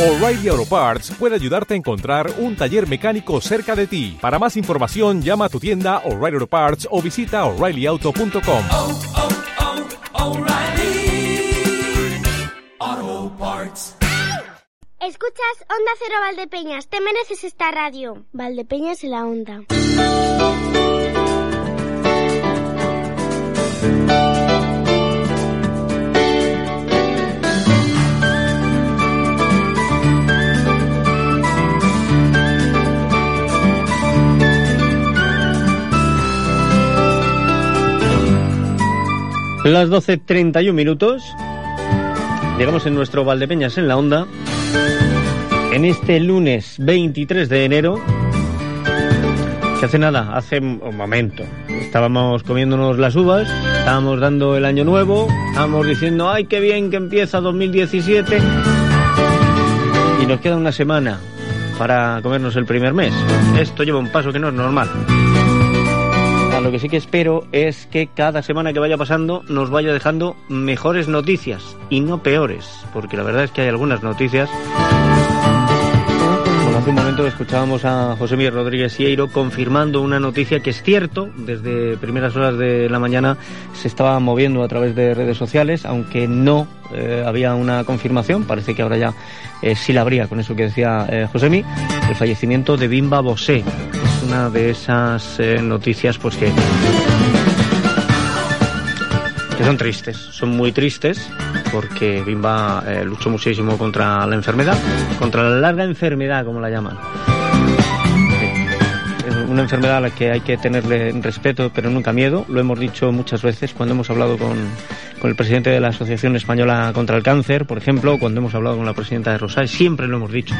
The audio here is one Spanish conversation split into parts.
O'Reilly Auto Parts puede ayudarte a encontrar un taller mecánico cerca de ti. Para más información, llama a tu tienda O'Reilly Auto Parts o visita oreillyauto.com. oh, oh, Parts. Escuchas Onda Cero Valdepeñas, te mereces esta radio. Valdepeñas en la onda. Las 12.31 minutos. Llegamos en nuestro Valdepeñas en la onda. En este lunes 23 de enero. Que hace nada, hace un momento. Estábamos comiéndonos las uvas, estábamos dando el año nuevo, estábamos diciendo, ay, qué bien que empieza 2017. Y nos queda una semana para comernos el primer mes. Esto lleva un paso que no es normal. Lo que sí que espero es que cada semana que vaya pasando nos vaya dejando mejores noticias y no peores, porque la verdad es que hay algunas noticias. Bueno, hace un momento escuchábamos a José Miguel Rodríguez Sieiro confirmando una noticia que es cierto, desde primeras horas de la mañana se estaba moviendo a través de redes sociales, aunque no eh, había una confirmación, parece que ahora ya eh, sí la habría, con eso que decía eh, Josemi, el fallecimiento de Bimba Bosé una de esas eh, noticias pues que que son tristes, son muy tristes porque Bimba eh, luchó muchísimo contra la enfermedad, contra la larga enfermedad como la llaman. Una enfermedad a la que hay que tenerle respeto pero nunca miedo, lo hemos dicho muchas veces cuando hemos hablado con, con el presidente de la Asociación Española contra el Cáncer, por ejemplo, cuando hemos hablado con la presidenta de Rosal, siempre lo hemos dicho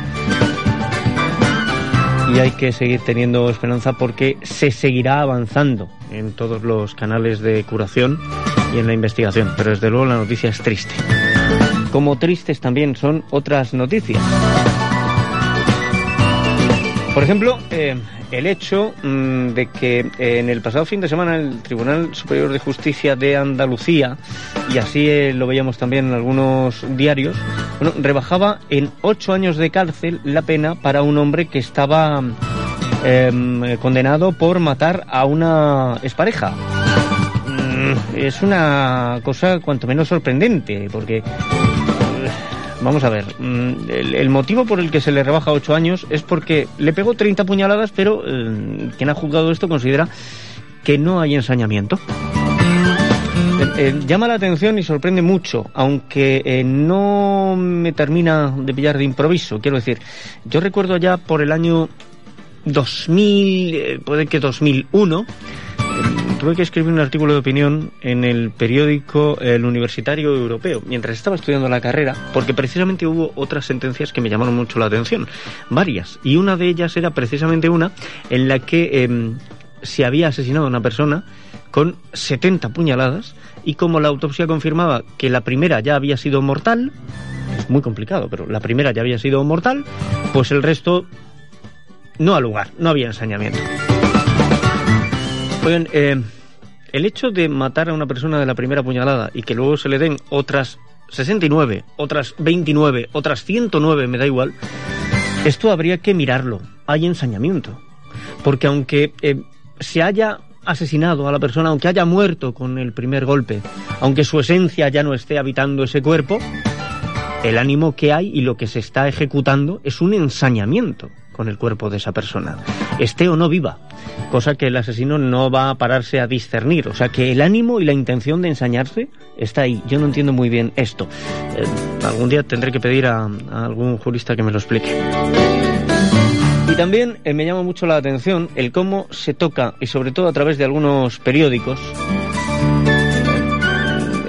y hay que seguir teniendo esperanza porque se seguirá avanzando en todos los canales de curación y en la investigación. Pero desde luego la noticia es triste. Como tristes también son otras noticias. Por ejemplo, eh, el hecho mmm, de que eh, en el pasado fin de semana el Tribunal Superior de Justicia de Andalucía, y así eh, lo veíamos también en algunos diarios, bueno, rebajaba en ocho años de cárcel la pena para un hombre que estaba eh, condenado por matar a una expareja. Mm, es una cosa cuanto menos sorprendente, porque Vamos a ver, el, el, motivo por el que se le rebaja ocho años es porque le pegó 30 puñaladas, pero eh, quien ha juzgado esto considera que no hay ensañamiento. Eh, eh, llama la atención y sorprende mucho, aunque no me termina de pillar de improviso. Quiero decir, yo recuerdo ya por el año 2000, puede que 2001, tuve que escribir un artículo de opinión en el periódico El Universitario Europeo mientras estaba estudiando la carrera, porque precisamente hubo otras sentencias que me llamaron mucho la atención, varias, y una de ellas era precisamente una en la que eh, se había asesinado a una persona con 70 puñaladas y como la autopsia confirmaba que la primera ya había sido mortal, muy complicado, pero la primera ya había sido mortal, pues el resto no al lugar, no había ensañamiento. Oigan, eh, el hecho de matar a una persona de la primera puñalada y que luego se le den otras 69, otras 29, otras 109, me da igual, esto habría que mirarlo. Hay ensañamiento. Porque aunque eh, se haya asesinado a la persona, aunque haya muerto con el primer golpe, aunque su esencia ya no esté habitando ese cuerpo, el ánimo que hay y lo que se está ejecutando es un ensañamiento con el cuerpo de esa persona, esté o no viva, cosa que el asesino no va a pararse a discernir, o sea que el ánimo y la intención de ensañarse está ahí. Yo no entiendo muy bien esto. Eh, algún día tendré que pedir a, algún jurista que me lo explique. Y también eh, me llama mucho la atención el cómo se toca, y sobre todo a través de algunos periódicos,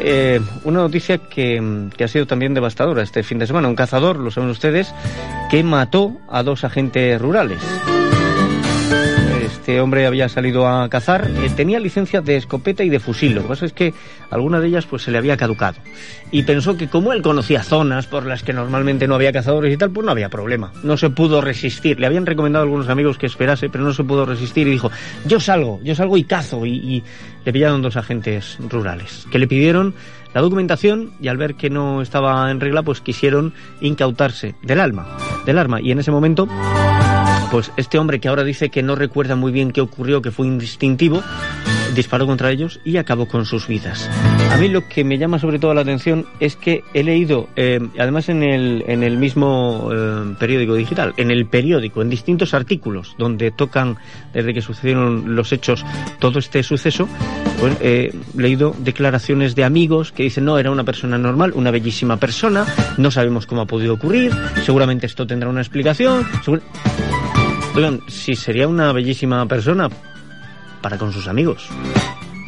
eh, una noticia que, ha sido también devastadora este fin de semana. Un cazador, lo saben ustedes, que mató a dos agentes rurales. Este hombre había salido a cazar, eh, tenía licencia de escopeta y de fusil. Lo que pasa es que alguna de ellas pues se le había caducado. Y pensó que como él conocía zonas por las que normalmente no había cazadores y tal, pues no había problema. No se pudo resistir. Le habían recomendado a algunos amigos que esperase, pero no se pudo resistir y dijo, yo salgo, yo salgo y cazo. Y, y le pillaron dos agentes rurales que le pidieron la documentación y al ver que no estaba en regla, pues quisieron incautarse del alma, del arma. Y en ese momento pues este hombre que ahora dice que no recuerda muy bien qué ocurrió, que fue instintivo, disparó contra ellos y acabó con sus vidas. A mí lo que me llama sobre todo la atención es que he leído, eh, además en el, en el mismo eh, periódico digital, en el periódico, en distintos artículos donde tocan desde que sucedieron los hechos todo este suceso, pues he leído declaraciones de amigos que dicen no, era una persona normal, una bellísima persona, no sabemos cómo ha podido ocurrir, seguramente esto tendrá una explicación. Si sería una bellísima persona para con sus amigos,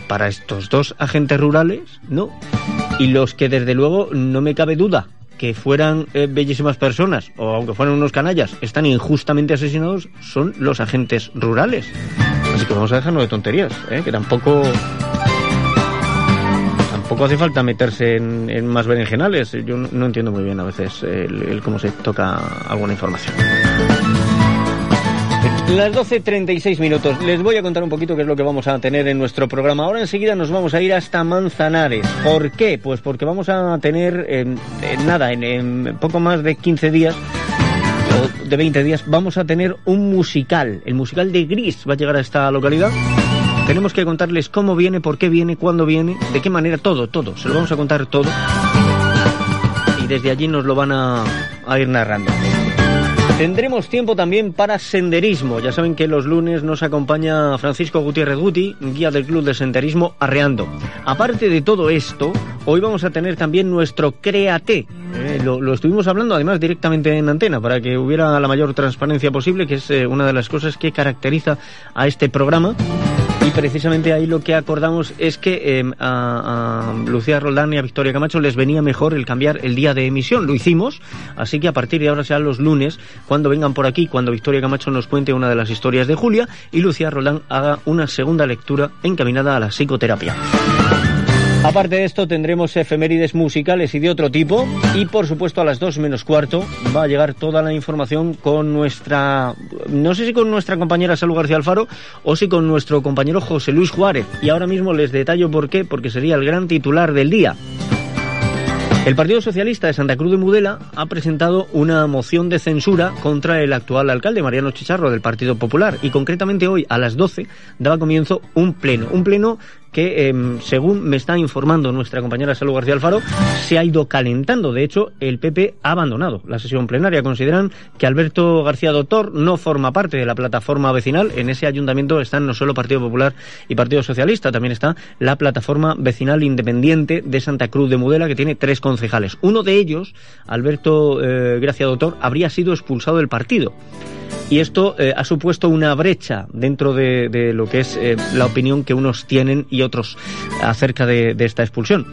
para estos dos agentes rurales, no. Y los que desde luego no me cabe duda que fueran eh, bellísimas personas o aunque fueran unos canallas, están injustamente asesinados, son los agentes rurales. Así que vamos a dejarnos de tonterías, ¿eh? que tampoco tampoco hace falta meterse en, más berenjenales. Yo no, entiendo muy bien a veces el cómo se toca alguna información. Las 12.36 minutos. Les voy a contar un poquito qué es lo que vamos a tener en nuestro programa. Ahora enseguida nos vamos a ir hasta Manzanares. ¿Por qué? Pues porque vamos a tener, en, en nada, en, poco más de 15 días, o de 20 días, vamos a tener un musical. El musical de Gris va a llegar a esta localidad. Tenemos que contarles cómo viene, por qué viene, cuándo viene, de qué manera, todo, todo. Se lo vamos a contar todo. Y desde allí nos lo van a ir narrando. Tendremos tiempo también para senderismo. Ya saben que los lunes nos acompaña Francisco Gutiérrez Guti, guía del Club de Senderismo Arreando. Aparte de todo esto, hoy vamos a tener también nuestro Créate. Eh, lo, lo estuvimos hablando además directamente en antena para que hubiera la mayor transparencia posible, que es eh, una de las cosas que caracteriza a este programa. Y precisamente ahí lo que acordamos es que eh, a, Lucía Roldán y a Victoria Camacho les venía mejor el cambiar el día de emisión. Lo hicimos, así que a partir de ahora serán los lunes cuando vengan por aquí, cuando Victoria Camacho nos cuente una de las historias de Julia y Lucía Roldán haga una segunda lectura encaminada a la psicoterapia. Aparte de esto tendremos efemérides musicales y de otro tipo y por supuesto a las 2 menos cuarto va a llegar toda la información con nuestra, no sé si con nuestra compañera Salud García Alfaro o si con nuestro compañero José Luis Juárez y ahora mismo les detallo por qué, porque sería el gran titular del día. El Partido Socialista de Santa Cruz de Mudela ha presentado una moción de censura contra el actual alcalde, Mariano Chicharro, del Partido Popular. Y concretamente hoy, a las 12, daba comienzo un pleno. Un pleno que, eh, según me está informando nuestra compañera Salud García Alfaro, se ha ido calentando. De hecho, el PP ha abandonado la sesión plenaria. Consideran que Alberto García Doctor no forma parte de la plataforma vecinal. En ese ayuntamiento están no solo Partido Popular y Partido Socialista, también está la plataforma vecinal independiente de Santa Cruz de Mudela, que tiene tres concejales. Uno de ellos, Alberto eh, Gracia Doctor, habría sido expulsado del partido. Y esto eh, ha supuesto una brecha dentro de, lo que es eh, la opinión que unos tienen y otros acerca de, esta expulsión.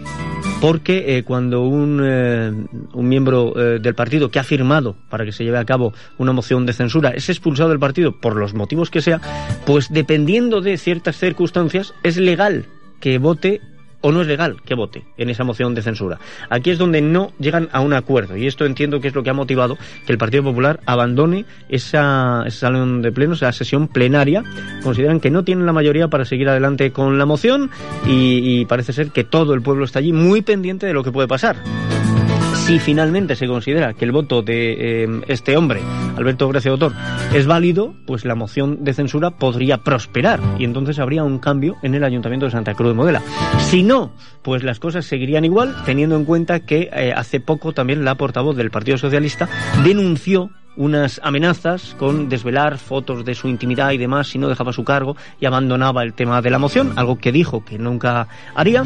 Porque eh, cuando un, un miembro del partido que ha firmado para que se lleve a cabo una moción de censura es expulsado del partido por los motivos que sea, pues dependiendo de ciertas circunstancias es legal que vote o no es legal que vote en esa moción de censura. Aquí es donde no llegan a un acuerdo y esto entiendo que es lo que ha motivado que el Partido Popular abandone esa, ese salón de plenos, esa sesión plenaria. Consideran que no tienen la mayoría para seguir adelante con la moción y, y parece ser que todo el pueblo está allí muy pendiente de lo que puede pasar. Si finalmente se considera que el voto de eh, este hombre, Alberto Grecia Autor, es válido, pues la moción de censura podría prosperar y entonces habría un cambio en el Ayuntamiento de Santa Cruz de Modela. Si no, pues las cosas seguirían igual, teniendo en cuenta que eh, hace poco también la portavoz del Partido Socialista denunció unas amenazas con desvelar fotos de su intimidad y demás si no dejaba su cargo y abandonaba el tema de la moción, algo que dijo que nunca haría.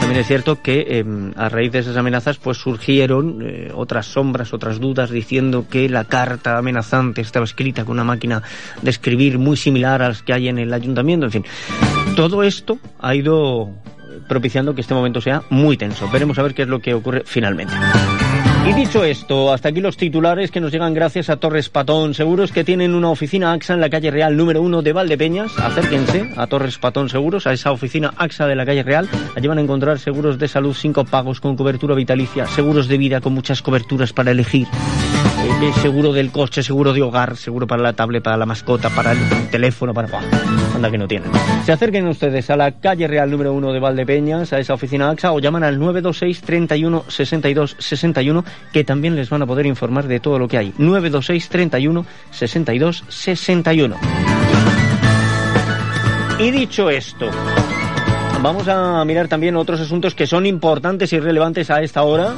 También es cierto que eh, a raíz de esas amenazas pues surgieron eh, otras sombras, otras dudas diciendo que la carta amenazante estaba escrita con una máquina de escribir muy similar a las que hay en el ayuntamiento, en fin. Todo esto ha ido propiciando que este momento sea muy tenso. Veremos a ver qué es lo que ocurre finalmente. Y dicho esto, hasta aquí los titulares que nos llegan gracias a Torres Patón Seguros, que tienen una oficina AXA en la calle Real número 1 de Valdepeñas. Acérquense a Torres Patón Seguros, a esa oficina AXA de la calle Real. Allí van a encontrar seguros de salud sin pagos con cobertura vitalicia, seguros de vida con muchas coberturas para elegir. Seguro del coche, seguro de hogar, seguro para la tablet, para la mascota, para el teléfono, para... ¡Buah! Anda que no tienen. Se acerquen ustedes a la calle Real número 1 de Valdepeñas, a esa oficina AXA, o llaman al 926 31 62 61, que también les van a poder informar de todo lo que hay. 926 31 62 61. Y dicho esto, vamos a mirar también otros asuntos que son importantes y relevantes a esta hora.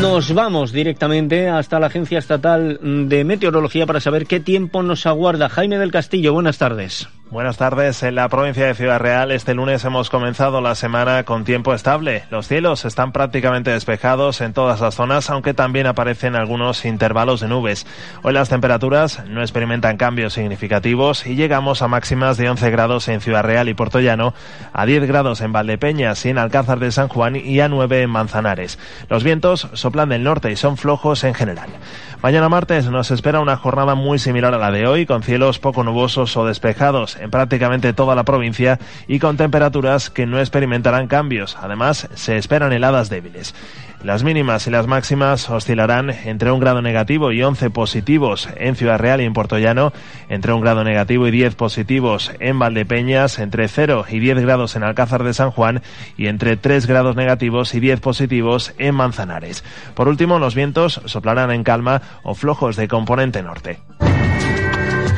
Nos vamos directamente hasta la Agencia Estatal de Meteorología para saber qué tiempo nos aguarda. Jaime del Castillo, buenas tardes. Buenas tardes. En la provincia de Ciudad Real este lunes hemos comenzado la semana con tiempo estable. Los cielos están prácticamente despejados en todas las zonas, aunque también aparecen algunos intervalos de nubes. Hoy las temperaturas no experimentan cambios significativos y llegamos a máximas de 11 grados en Ciudad Real y Portollano, a 10 grados en Valdepeñas y en Alcázar de San Juan y a 9 en Manzanares. Los vientos soplan del norte y son flojos en general. Mañana martes nos espera una jornada muy similar a la de hoy, con cielos poco nubosos o despejados en prácticamente toda la provincia y con temperaturas que no experimentarán cambios. Además, se esperan heladas débiles. Las mínimas y las máximas oscilarán entre un grado negativo y 11 positivos en Ciudad Real y en Llano, entre un grado negativo y 10 positivos en Valdepeñas, entre 0 y 10 grados en Alcázar de San Juan y entre 3 grados negativos y 10 positivos en Manzanares. Por último, los vientos soplarán en calma o flojos de componente norte.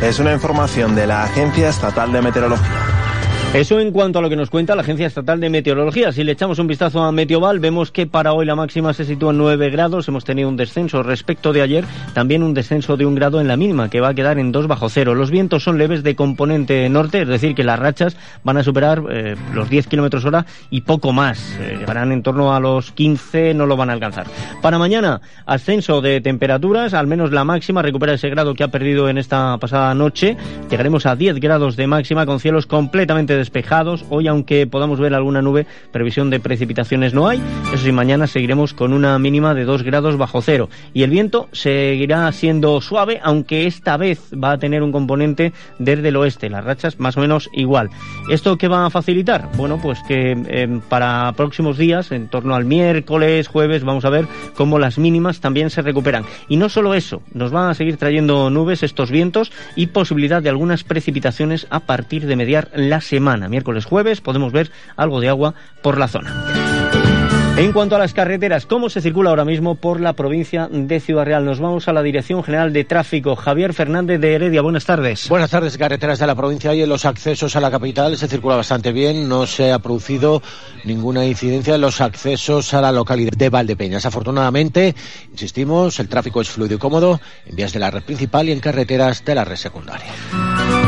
Es una información de la Agencia Estatal de Meteorología. Eso en cuanto a lo que nos cuenta la Agencia Estatal de Meteorología. Si le echamos un vistazo a Meteoval, vemos que para hoy la máxima se sitúa en 9 grados. Hemos tenido un descenso respecto de ayer, también un descenso de un grado en la mínima, que va a quedar en 2 bajo cero. Los vientos son leves de componente norte, es decir, que las rachas van a superar eh, los 10 kilómetros hora y poco más. Eh, llegarán en torno a los 15, no lo van a alcanzar. Para mañana, ascenso de temperaturas, al menos la máxima recupera ese grado que ha perdido en esta pasada noche. Llegaremos a 10 grados de máxima con cielos completamente despejados. Hoy, aunque podamos ver alguna nube, previsión de precipitaciones no hay. Eso sí, mañana seguiremos con una mínima de 2 grados bajo cero. Y el viento seguirá siendo suave, aunque esta vez va a tener un componente desde el oeste. Las rachas más o menos igual. ¿Esto qué va a facilitar? Bueno, pues que eh, para próximos días, en torno al miércoles, jueves, vamos a ver cómo las mínimas también se recuperan. Y no solo eso, nos van a seguir trayendo nubes estos vientos y posibilidad de algunas precipitaciones a partir de mediar la semana miércoles, jueves, podemos ver algo de agua por la zona. En cuanto a las carreteras, ¿cómo se circula ahora mismo por la provincia de Ciudad Real? Nos vamos a la Dirección General de Tráfico. Javier Fernández de Heredia, buenas tardes. Buenas tardes, carreteras de la provincia y en los accesos a la capital se circula bastante bien. No se ha producido ninguna incidencia en los accesos a la localidad de Valdepeñas. Afortunadamente, insistimos, el tráfico es fluido y cómodo en vías de la red principal y en carreteras de la red secundaria.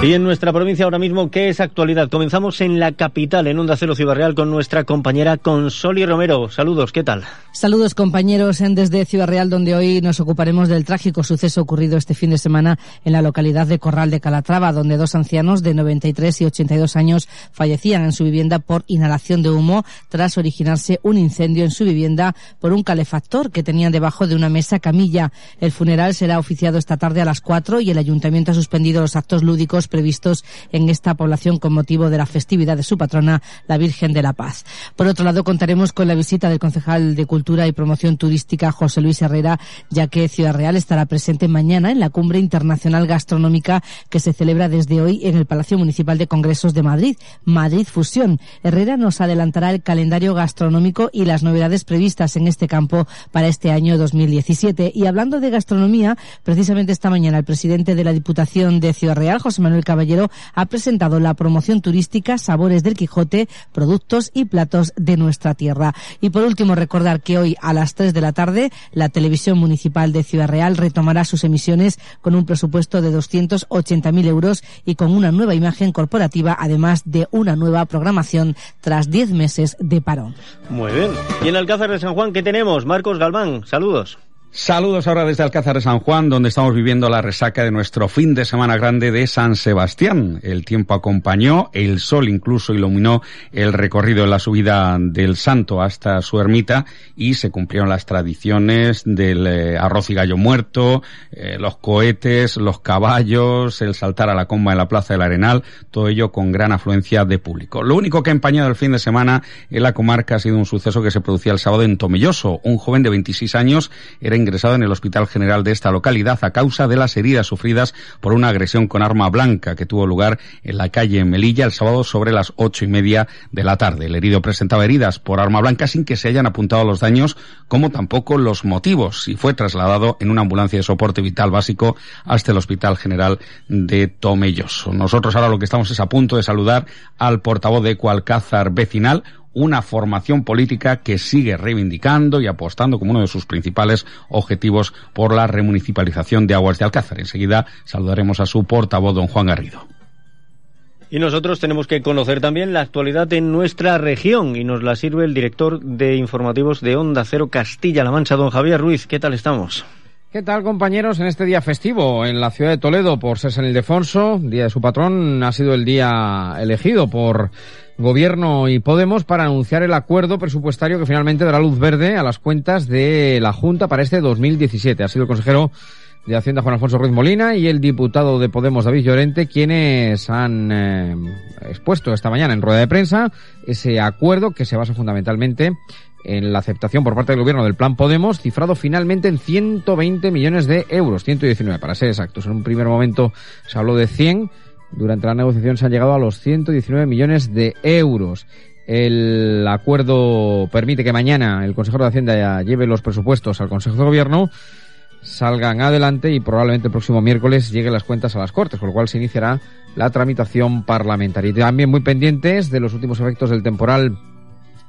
Y en nuestra provincia ahora mismo, ¿qué es actualidad? Comenzamos en la capital, en Onda Cero Ciudad Real, con nuestra compañera Consoli Romero. Saludos, ¿qué tal? Saludos compañeros en desde Ciudad Real, donde hoy nos ocuparemos del trágico suceso ocurrido este fin de semana en la localidad de Corral de Calatrava, donde dos ancianos de 93 y 82 años fallecían en su vivienda por inhalación de humo tras originarse un incendio en su vivienda por un calefactor que tenían debajo de una mesa camilla. El funeral será oficiado esta tarde a las 4 y el ayuntamiento ha suspendido los actos lúdicos previstos en esta población con motivo de la festividad de su patrona, la Virgen de la Paz. Por otro lado, contaremos con la visita del concejal de Cultura y Promoción Turística, José Luis Herrera, ya que Ciudad Real estará presente mañana en la Cumbre Internacional Gastronómica que se celebra desde hoy en el Palacio Municipal de Congresos de Madrid, Madrid Fusión. Herrera nos adelantará el calendario gastronómico y las novedades previstas en este campo para este año 2017. Y hablando de gastronomía, precisamente esta mañana el presidente de la Diputación de Ciudad Real, José Manuel Caballero, ha presentado la promoción turística Sabores del Quijote, productos y platos de nuestra tierra. Último, recordar que hoy a las 3 de la tarde la Televisión Municipal de Ciudad Real retomará sus emisiones con un presupuesto de 280.000 euros y con una nueva imagen corporativa, además de una nueva programación tras 10 meses de parón. Muy bien. Y en Alcázar de San Juan, ¿qué tenemos? Marcos Galván, saludos. Saludos ahora desde Alcázar de San Juan, donde estamos viviendo la resaca de nuestro fin de semana grande de San Sebastián. El tiempo acompañó, el sol incluso iluminó el recorrido de la subida del santo hasta su ermita y se cumplieron las tradiciones del eh, arroz y gallo muerto, eh, los cohetes, los caballos, el saltar a la comba en la Plaza del Arenal, todo ello con gran afluencia de público. Lo único que ha empañado el fin de semana en la comarca ha sido un suceso que se producía el sábado en Tomelloso. Un joven de 26 años era ingresado en el Hospital General de esta localidad a causa de las heridas sufridas por una agresión con arma blanca que tuvo lugar en la calle Melilla el sábado sobre las ocho y media de la tarde. El herido presentaba heridas por arma blanca sin que se hayan apuntado los daños, como tampoco los motivos, y fue trasladado en una ambulancia de soporte vital básico hasta el Hospital General de Tomelloso. Nosotros ahora lo que estamos es a punto de saludar al portavoz de Cualcázar Vecinal, una formación política que sigue reivindicando y apostando como uno de sus principales objetivos por la remunicipalización de Aguas de Alcázar. Enseguida saludaremos a su portavoz, don Juan Garrido. Y nosotros tenemos que conocer también la actualidad en nuestra región y nos la sirve el director de informativos de Onda Cero Castilla-La Mancha, don Javier Ruiz. ¿Qué tal estamos? ¿Qué tal, compañeros? En este día festivo en la ciudad de Toledo por ser San Ildefonso, día de su patrón, ha sido el día elegido por Gobierno y Podemos para anunciar el acuerdo presupuestario que finalmente dará luz verde a las cuentas de la Junta para este 2017. Ha sido el consejero de Hacienda Juan Alfonso Ruiz Molina y el diputado de Podemos David Llorente quienes han eh, expuesto esta mañana en rueda de prensa ese acuerdo que se basa fundamentalmente en la aceptación por parte del gobierno del plan Podemos, cifrado finalmente en 120 millones de euros, 119 para ser exactos. En un primer momento se habló de 100 durante la negociación se han llegado a los 119 millones de euros. El acuerdo permite que mañana el consejero de Hacienda lleve los presupuestos al Consejo de Gobierno, salgan adelante y probablemente el próximo miércoles lleguen las cuentas a las Cortes, con lo cual se iniciará la tramitación parlamentaria. Y también muy pendientes de los últimos efectos del temporal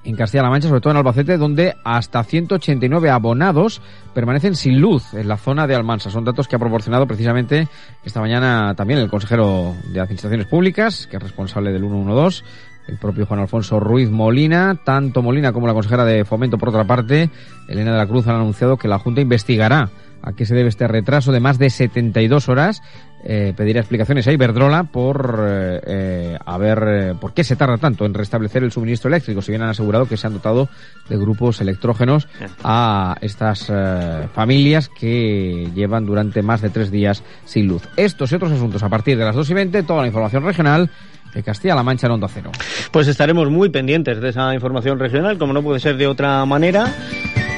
en Castilla-La Mancha, sobre todo en Albacete, donde hasta 189 abonados permanecen sin luz en la zona de Almansa. Son datos que ha proporcionado precisamente esta mañana también el consejero de Administraciones Públicas, que es responsable del 112, el propio Juan Alfonso Ruiz Molina, tanto Molina como la consejera de Fomento, por otra parte, Elena de la Cruz, han anunciado que la Junta investigará a qué se debe este retraso de más de 72 horas eh, pedirá explicaciones a Iberdrola por eh, eh a ver eh, por qué se tarda tanto en restablecer el suministro eléctrico, si bien han asegurado que se han dotado de grupos electrógenos a estas eh, familias que llevan durante más de tres días sin luz. Estos y otros asuntos a partir de las 2 y 20, toda la información regional de Castilla-La Mancha en Onda Cero. Pues estaremos muy pendientes de esa información regional, como no puede ser de otra manera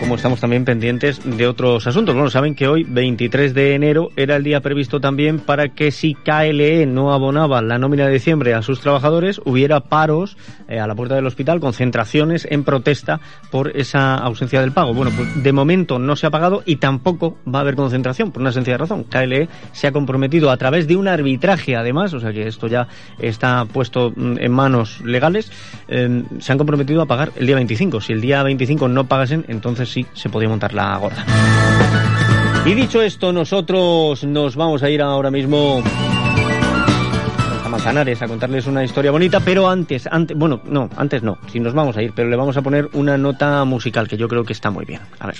como estamos también pendientes de otros asuntos. Bueno, saben que hoy, 23 de enero, era el día previsto también para que si KLE no abonaba la nómina de diciembre a sus trabajadores, hubiera paros eh, a la puerta del hospital, concentraciones en protesta por esa ausencia del pago. Bueno, pues de momento no se ha pagado y tampoco va a haber concentración, por una sencilla razón. KLE se ha comprometido a través de un arbitraje, además, o sea que esto ya está puesto mm, en manos legales, eh, se han comprometido a pagar el día 25. Si el día 25 no pagasen, entonces sí se podía montar la gorda. Y dicho esto, nosotros nos vamos a ir ahora mismo a Manzanares a contarles una historia bonita, pero antes, antes, bueno, no, antes no, si nos vamos a ir, pero le vamos a poner una nota musical que yo creo que está muy bien. A ver.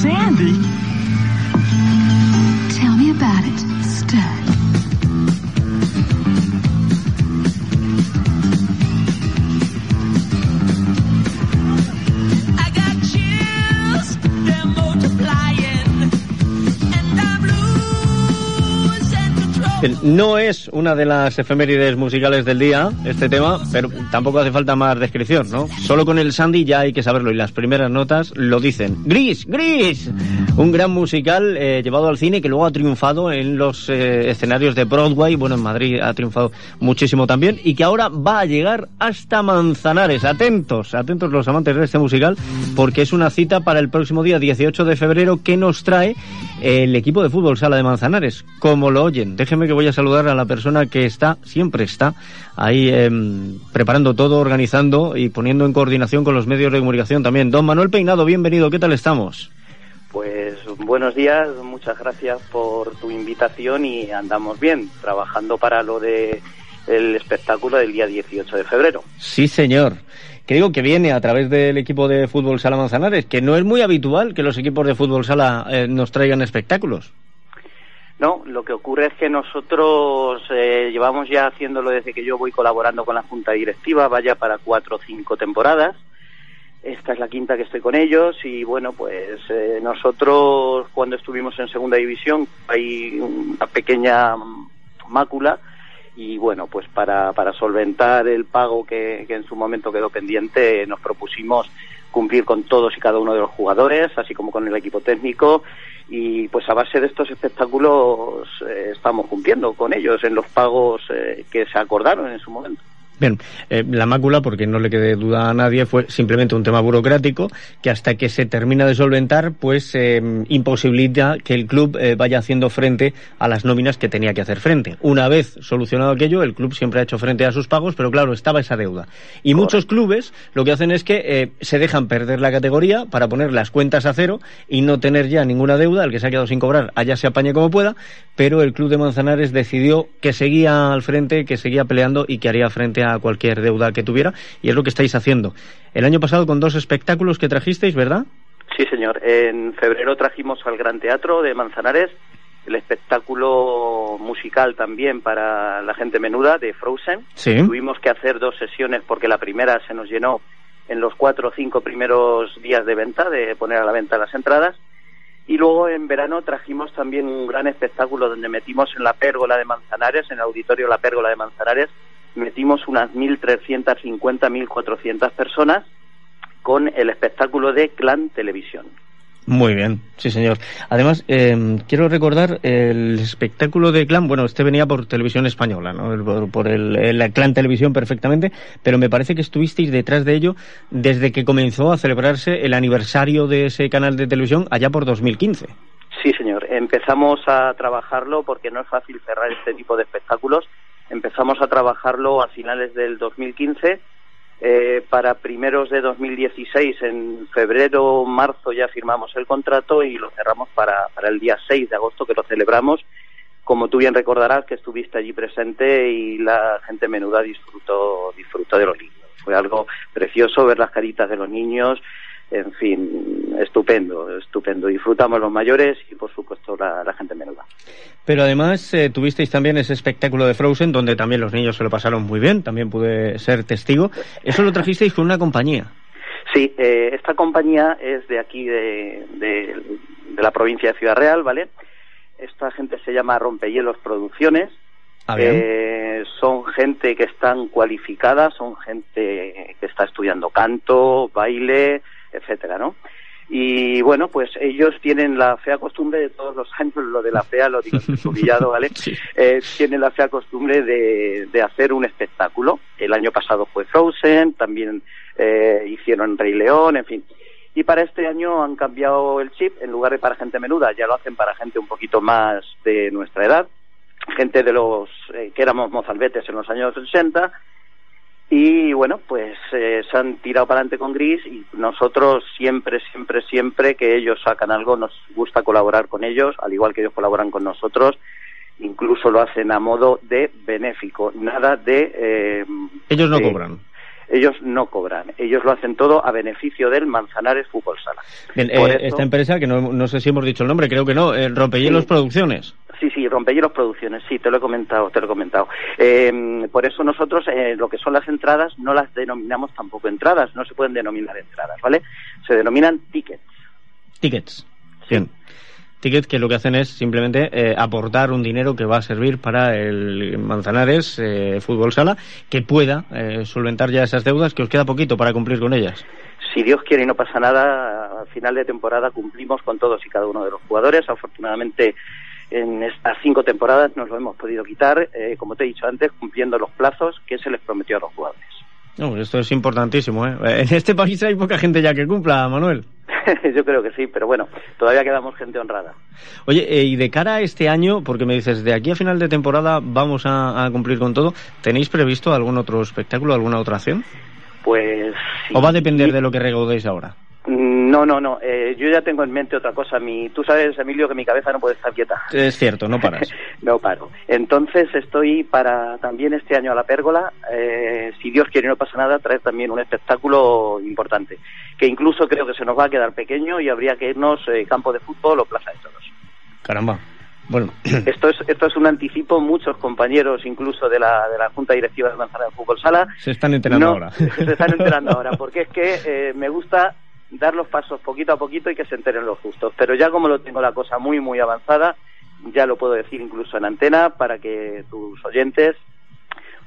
Sandy, No es una de las efemérides musicales del día, este tema, pero tampoco hace falta más descripción, ¿no? Solo con el Sandy ya hay que saberlo y las primeras notas lo dicen. Gris, Gris, un gran musical eh, llevado al cine que luego ha triunfado en los eh, escenarios de Broadway, bueno, en Madrid ha triunfado muchísimo también y que ahora va a llegar hasta Manzanares. Atentos, atentos los amantes de este musical, porque es una cita para el próximo día 18 de febrero que nos trae el equipo de fútbol Sala de Manzanares. Como lo oyen, déjenme que voy a saludar a la persona que está, siempre está, ahí em, preparando todo, organizando y poniendo en coordinación con los medios de comunicación también. Don Manuel Peinado, bienvenido, ¿qué tal estamos? Pues buenos días, muchas gracias por tu invitación y andamos bien, trabajando para lo de el espectáculo del día 18 de febrero. Sí, señor. Creo que viene a través del equipo de fútbol sala Manzanares, que no es muy habitual que los equipos de fútbol sala eh, nos traigan espectáculos. No, lo que ocurre es que nosotros eh, llevamos ya haciéndolo desde que yo voy colaborando con la Junta Directiva, vaya para cuatro o cinco temporadas. Esta es la quinta que estoy con ellos y bueno, pues eh, nosotros cuando estuvimos en segunda división hay una pequeña mácula y bueno, pues para, para solventar el pago que, que en su momento quedó pendiente nos propusimos cumplir con todos y cada uno de los jugadores, así como con el equipo técnico y pues a base de estos espectáculos eh, estamos cumpliendo con ellos en los pagos eh, que se acordaron en su momento. Bien, eh, la mácula, porque no le quede duda a nadie, fue simplemente un tema burocrático que hasta que se termina de solventar, pues eh, imposibilita que el club eh, vaya haciendo frente a las nóminas que tenía que hacer frente. Una vez solucionado aquello, el club siempre ha hecho frente a sus pagos, pero claro, estaba esa deuda. Y muchos clubes lo que hacen es que eh, se dejan perder la categoría para poner las cuentas a cero y no tener ya ninguna deuda, el que se ha quedado sin cobrar allá se apañe como pueda, pero el club de Manzanares decidió que seguía al frente, que seguía peleando y que haría frente a cualquier deuda que tuviera, y es lo que estáis haciendo. El año pasado con dos espectáculos que trajisteis, ¿verdad? Sí, señor. En febrero trajimos al Gran Teatro de Manzanares el espectáculo musical también para la gente menuda de Frozen. Sí. Tuvimos que hacer dos sesiones porque la primera se nos llenó en los cuatro o cinco primeros días de venta, de poner a la venta las entradas. Y luego en verano trajimos también un gran espectáculo donde metimos en la pérgola de Manzanares, en el auditorio La Pérgola de Manzanares, metimos unas 1.350, 1.400 personas con el espectáculo de Clan Televisión. Muy bien, sí señor. Además, eh, quiero recordar el espectáculo de Clan, bueno, este venía por televisión española, ¿no? Por, por el, el Clan Televisión perfectamente, pero me parece que estuvisteis detrás de ello desde que comenzó a celebrarse el aniversario de ese canal de televisión allá por 2015. Sí, señor. Empezamos a trabajarlo porque no es fácil cerrar este tipo de espectáculos. Empezamos a trabajarlo a finales del 2015. Eh, para primeros de 2016, en febrero, marzo, ya firmamos el contrato y lo cerramos para, para el día 6 de agosto, que lo celebramos. Como tú bien recordarás, que estuviste allí presente y la gente menuda disfrutó, disfrutó de los niños. Fue algo precioso ver las caritas de los niños, en fin, estupendo, estupendo. Disfrutamos los mayores y, por supuesto, la, la gente menuda. Pero además eh, tuvisteis también ese espectáculo de Frozen donde también los niños se lo pasaron muy bien, también pude ser testigo. Eso lo trajisteis con una compañía. Sí, eh, esta compañía es de aquí, de, de, de la provincia de Ciudad Real, ¿vale? Esta gente se llama Rompehielos Producciones. Ah. Eh, son gente que están cualificada, son gente que está estudiando canto, baile, etcétera, ¿no? Y bueno, pues ellos tienen la fea costumbre de todos los años, lo de la fea lo digo humillado, ¿vale? Eh, tienen la fea costumbre de, de hacer un espectáculo. El año pasado fue Frozen, también eh, hicieron Rey León, en fin. Y para este año han cambiado el chip, en lugar de para gente menuda, ya lo hacen para gente un poquito más de nuestra edad, gente de los eh, que éramos mozalbetes en los años 80, y bueno, pues eh, se han tirado para adelante con Gris y nosotros siempre, siempre, siempre que ellos sacan algo nos gusta colaborar con ellos, al igual que ellos colaboran con nosotros, incluso lo hacen a modo de benéfico, nada de... eh, Ellos no cobran. Ellos no cobran, ellos lo hacen todo a beneficio del Manzanares Fútbol Sala. Bien, eh, Esta empresa, que no, no sé si hemos dicho el nombre, creo que no, eh, Rompehielos Sí. Producciones. Sí, sí, Rompehielos Producciones, sí, te lo he comentado, te lo he comentado. Eh, por eso nosotros eh, lo que son las entradas no las denominamos tampoco entradas, no se pueden denominar entradas, ¿vale? Se denominan tickets. Tickets. Bien. Tickets que lo que hacen es simplemente eh, aportar un dinero que va a servir para el Manzanares eh, Fútbol Sala que pueda eh, solventar ya esas deudas que os queda poquito para cumplir con ellas. Si Dios quiere y no pasa nada, al final de temporada cumplimos con todos y cada uno de los jugadores. Afortunadamente, en estas cinco temporadas nos lo hemos podido quitar, eh, como te he dicho antes, cumpliendo los plazos que se les prometió a los jugadores. No, esto es importantísimo. ¿eh? En este país hay poca gente ya que cumpla, Manuel. Yo creo que sí, pero bueno, todavía quedamos gente honrada. Oye, eh, y de cara a este año, porque me dices, de aquí a final de temporada vamos a, a cumplir con todo, ¿tenéis previsto algún otro espectáculo, alguna otra acción? Pues ¿O va a depender de lo que recaudéis ahora? No, no, no. eh, yo ya tengo en mente otra cosa. Mi, tú sabes, Emilio, que mi cabeza no puede estar quieta. Es cierto, no paras. no paro. Entonces estoy para también este año a la pérgola, eh, si Dios quiere y no pasa nada, traer también un espectáculo importante, que incluso creo que se nos va a quedar pequeño y habría que irnos eh, campo de fútbol o plaza de toros. Caramba. Bueno, Esto es, esto es un anticipo, muchos compañeros incluso de la, de la Junta Directiva de Manzana de Fútbol Sala se están enterando no, ahora. Se están enterando ahora, porque es que eh, me gusta dar los pasos poquito a poquito y que se enteren los justos. Pero ya como lo tengo la cosa muy, muy avanzada, ya lo puedo decir incluso en antena para que tus oyentes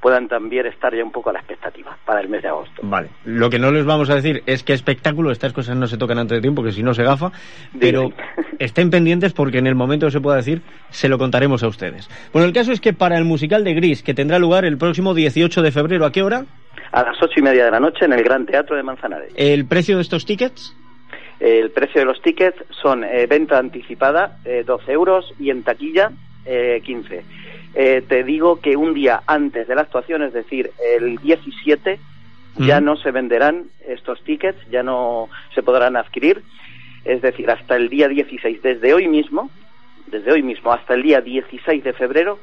puedan también estar ya un poco a la expectativa para el mes de agosto. Vale. Lo que no les vamos a decir es que espectáculo, estas cosas no se tocan antes de tiempo, que si no se gafa, pero estén pendientes porque en el momento que se pueda decir, se lo contaremos a ustedes. Bueno, el caso es que para el musical de Gris, que tendrá lugar el próximo 18 de febrero, ¿a qué hora? A las ocho y media de la noche en el Gran Teatro de Manzanares. ¿El precio de estos tickets? El precio de los tickets son eh, venta anticipada, eh, 12 euros, y en taquilla, eh, 15. Eh, te digo que un día antes de la actuación, es decir, el 17, ya no se venderán estos tickets, ya no se podrán adquirir. Es decir, hasta el día 16, desde hoy mismo, desde hoy mismo hasta el día 16 de febrero,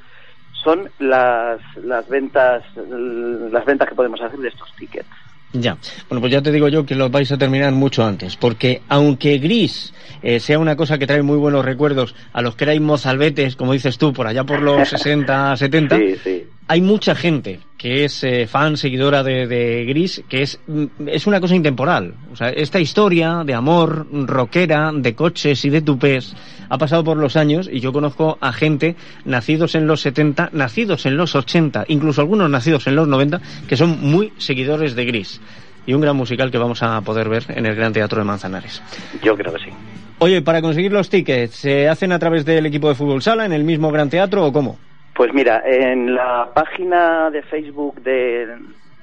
son las, las ventas las ventas que podemos hacer de estos tickets. Ya. Bueno, pues ya te digo yo que los vais a terminar mucho antes, porque aunque Gris eh, sea una cosa que trae muy buenos recuerdos a los que erais mozalbetes, como dices tú, por allá por los 60, 70, Sí, sí. hay mucha gente que es eh, fan, seguidora de, de Gris, que es, mm, es una cosa intemporal. O sea, esta historia de amor, rockera, de coches y de tupés, ha pasado por los años y yo conozco a gente nacidos en los 70, nacidos en los 80, incluso algunos nacidos en los 90, que son muy seguidores de Gris. Y un gran musical que vamos a poder ver en el Gran Teatro de Manzanares. Yo creo que sí. Oye, para conseguir los tickets, ¿se hacen a través del equipo de fútbol sala en el mismo Gran Teatro o cómo? Pues mira, en la página de Facebook de,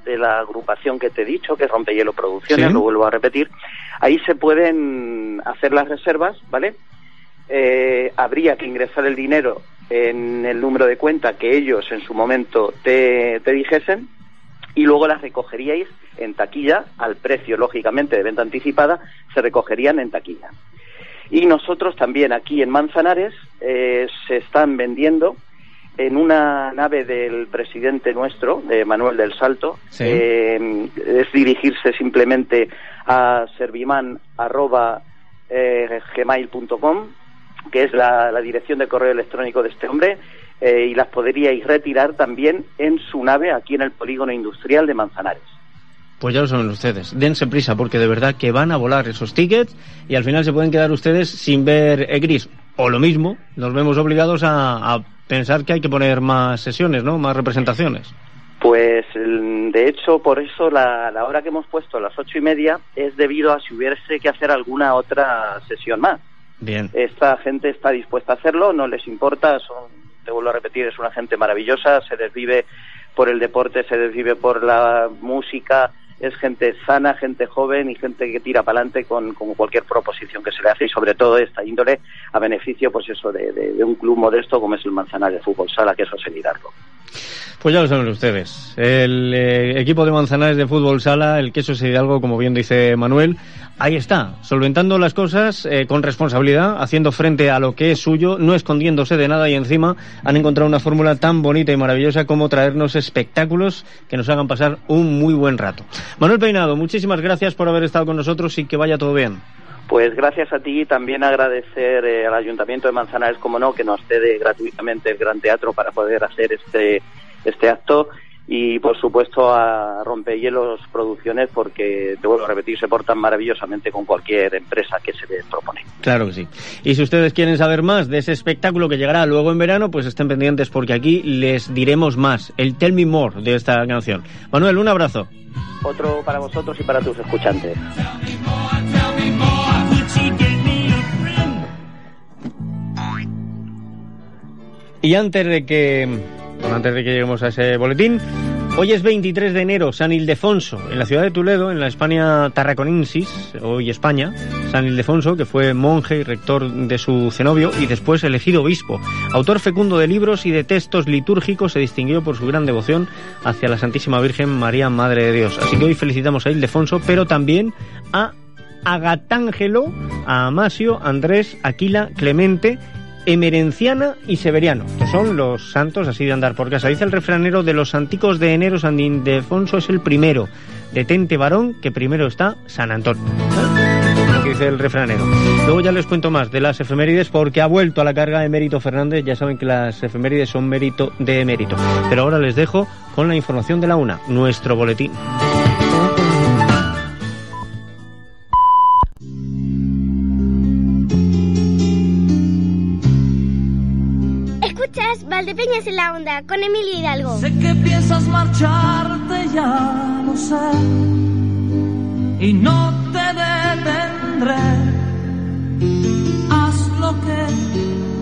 de la agrupación que te he dicho, que es Rompehielo Producciones, Sí. lo vuelvo a repetir, ahí se pueden hacer las reservas, ¿vale? Eh, habría que ingresar el dinero en el número de cuenta que ellos en su momento te, te dijesen y luego las recogeríais en taquilla al precio, lógicamente, de venta anticipada, se recogerían en taquilla. Y nosotros también aquí en Manzanares eh, se están vendiendo en una nave del presidente nuestro, de Manuel del Salto. Sí. Eh, es dirigirse simplemente a serviman.gmail.com, que es la, la dirección de correo electrónico de este hombre, eh, y las podríais retirar también en su nave aquí en el polígono industrial de Manzanares. Pues ya lo saben ustedes. Dense prisa porque de verdad que van a volar esos tickets y al final se pueden quedar ustedes sin ver eh, gris. O lo mismo, nos vemos obligados a, a pensar que hay que poner más sesiones, ¿no? Más representaciones. Pues de hecho, por eso la, la hora que hemos puesto, las ocho y media, es debido a si hubiese que hacer alguna otra sesión más. Bien. Esta gente está dispuesta a hacerlo, no les importa, son, te vuelvo a repetir, es una gente maravillosa, se desvive por el deporte, se desvive por la música, es gente sana, gente joven y gente que tira para adelante con, cualquier proposición que se le hace y sobre todo esta índole a beneficio pues eso de, un club modesto como es el Manzanares de Fútbol Sala, que eso es. Pues ya lo saben ustedes. El eh, equipo de Manzanares de Fútbol Sala, el queso es Hidalgo, como bien dice Manuel, ahí está, solventando las cosas eh, con responsabilidad, haciendo frente a lo que es suyo, no escondiéndose de nada y encima han encontrado una fórmula tan bonita y maravillosa como traernos espectáculos que nos hagan pasar un muy buen rato. Manuel Peinado, muchísimas gracias por haber estado con nosotros y que vaya todo bien. Pues gracias a ti y también agradecer eh, al Ayuntamiento de Manzanares, como no, que nos cede gratuitamente el Gran Teatro para poder hacer este, este acto y por supuesto a Rompehielos Producciones porque, te vuelvo a repetir, se portan maravillosamente con cualquier empresa que se les propone. Claro que sí. Y si ustedes quieren saber más de ese espectáculo que llegará luego en verano, pues estén pendientes porque aquí les diremos más, el Tell Me More de esta canción. Manuel, un abrazo. Otro para vosotros y para tus escuchantes. Y antes de que bueno, antes de que lleguemos a ese boletín, hoy es 23 de enero, San Ildefonso, en la ciudad de Toledo, en la España Tarraconensis, hoy España, San Ildefonso, que fue monje y rector de su cenobio y después elegido obispo. Autor fecundo de libros y de textos litúrgicos, se distinguió por su gran devoción hacia la Santísima Virgen María, Madre de Dios. Así que hoy felicitamos a Ildefonso, pero también a Agatángelo, a Amasio, Andrés, Aquila, Clemente, Emerenciana y Severiano. Estos son los santos así de andar por casa. Dice el refranero de los anticos de enero, San Ildefonso es el primero. Detente varón, que primero está San que dice el refranero. Luego ya les cuento más de las efemérides porque ha vuelto a la carga de mérito Fernández. Ya saben que las efemérides son mérito de mérito. Pero ahora les dejo con la información de la una, nuestro boletín. Escuchas Valdepeñas en la onda con Emilio Hidalgo. Sé que piensas marcharte, ya lo sé. Y no te detendré. Haz lo que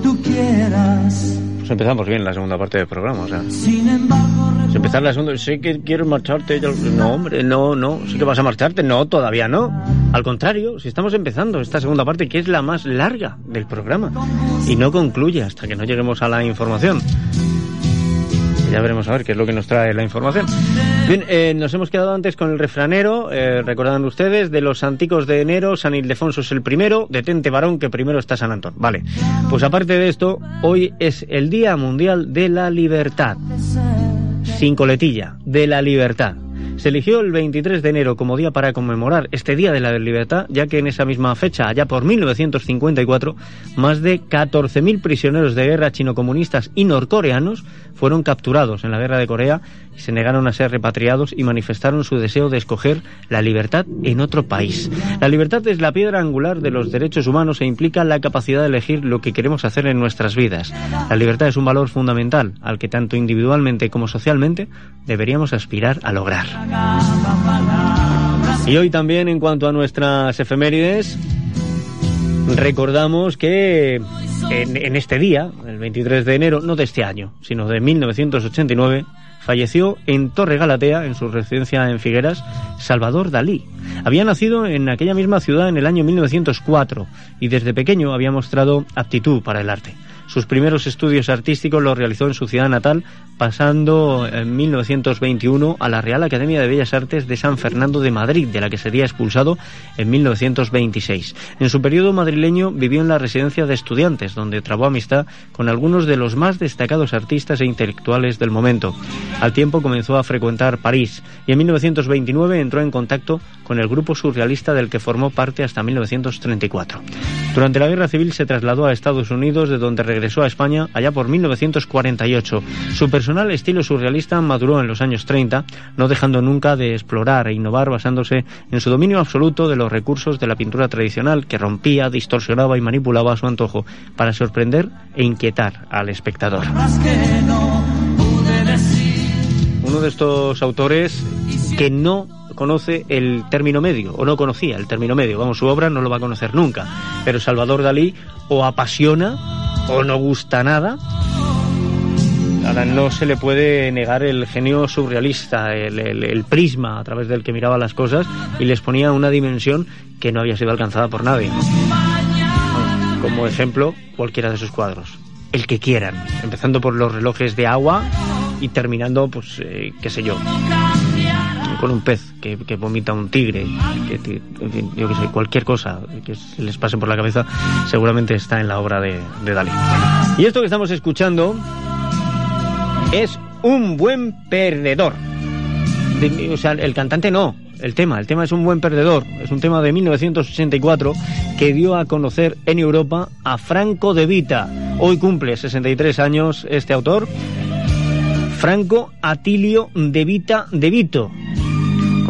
tú quieras. Empezamos bien la segunda parte del programa. O sea, Sin embargo, si empezar la segunda, sé que quieres marcharte. No, hombre, no, no. Sí que vas a marcharte. No, todavía no. Al contrario, si estamos empezando esta segunda parte, que es la más larga del programa. Y no concluye hasta que no lleguemos a la información. Ya veremos a ver qué es lo que nos trae la información. Bien, eh, nos hemos quedado antes con el refranero, eh, recordarán ustedes, de los anticos de enero, San Ildefonso es el primero, detente varón que primero está San Antón. Vale, pues aparte de esto, hoy es el Día Mundial de la Libertad. Sin coletilla, de la libertad. Se eligió el 23 de enero como día para conmemorar este Día de la Libertad, ya que en esa misma fecha, allá por 1954, más de 14.000 prisioneros de guerra chinocomunistas y norcoreanos fueron capturados en la guerra de Corea se negaron a ser repatriados y manifestaron su deseo de escoger la libertad en otro país. La libertad es la piedra angular de los derechos humanos e implica la capacidad de elegir lo que queremos hacer en nuestras vidas. La libertad es un valor fundamental al que tanto individualmente como socialmente deberíamos aspirar a lograr. Y hoy también, en cuanto a nuestras efemérides, recordamos que en, en este día, el 23 de enero, no de este año, sino de 1989, falleció en Torre Galatea, en su residencia en Figueras, Salvador Dalí. Había nacido en aquella misma ciudad en el año 1904 y desde pequeño había mostrado aptitud para el arte. Sus primeros estudios artísticos los realizó en su ciudad natal, pasando en 1921 a la Real Academia de Bellas Artes de San Fernando de Madrid, de la que sería expulsado en 1926. En su periodo madrileño vivió en la residencia de estudiantes, donde trabó amistad con algunos de los más destacados artistas e intelectuales del momento. Al tiempo comenzó a frecuentar París y en 1929 entró en contacto con el grupo surrealista del que formó parte hasta 1934. Durante la Guerra Civil se trasladó a Estados Unidos, de donde regresó a España allá por 1948. Su personal estilo surrealista maduró en los años 30, no dejando nunca de explorar e innovar basándose en su dominio absoluto de los recursos de la pintura tradicional que rompía, distorsionaba y manipulaba a su antojo para sorprender e inquietar al espectador. Uno de estos autores que no conoce el término medio, o no conocía el término medio. Vamos, su obra no lo va a conocer nunca. Pero Salvador Dalí o apasiona o no gusta nada. Ahora no se le puede negar el genio surrealista, el, el- el prisma a través del que miraba las cosas y les ponía una dimensión que no había sido alcanzada por nadie. Como ejemplo, cualquiera de sus cuadros. El que quieran, empezando por los relojes de agua y terminando, pues, eh, qué sé yo, con un pez que, que vomita un tigre, que, en fin, yo qué sé, cualquier cosa que se les pase por la cabeza, seguramente está en la obra de, de Dalí. Y esto que estamos escuchando es un buen perdedor. De- o sea, el cantante no, el tema, el tema es un buen perdedor. Es un tema de 1984 que dio a conocer en Europa a Franco De Vita. Hoy cumple 63 años este autor, Franco Atilio De Vita De Vito.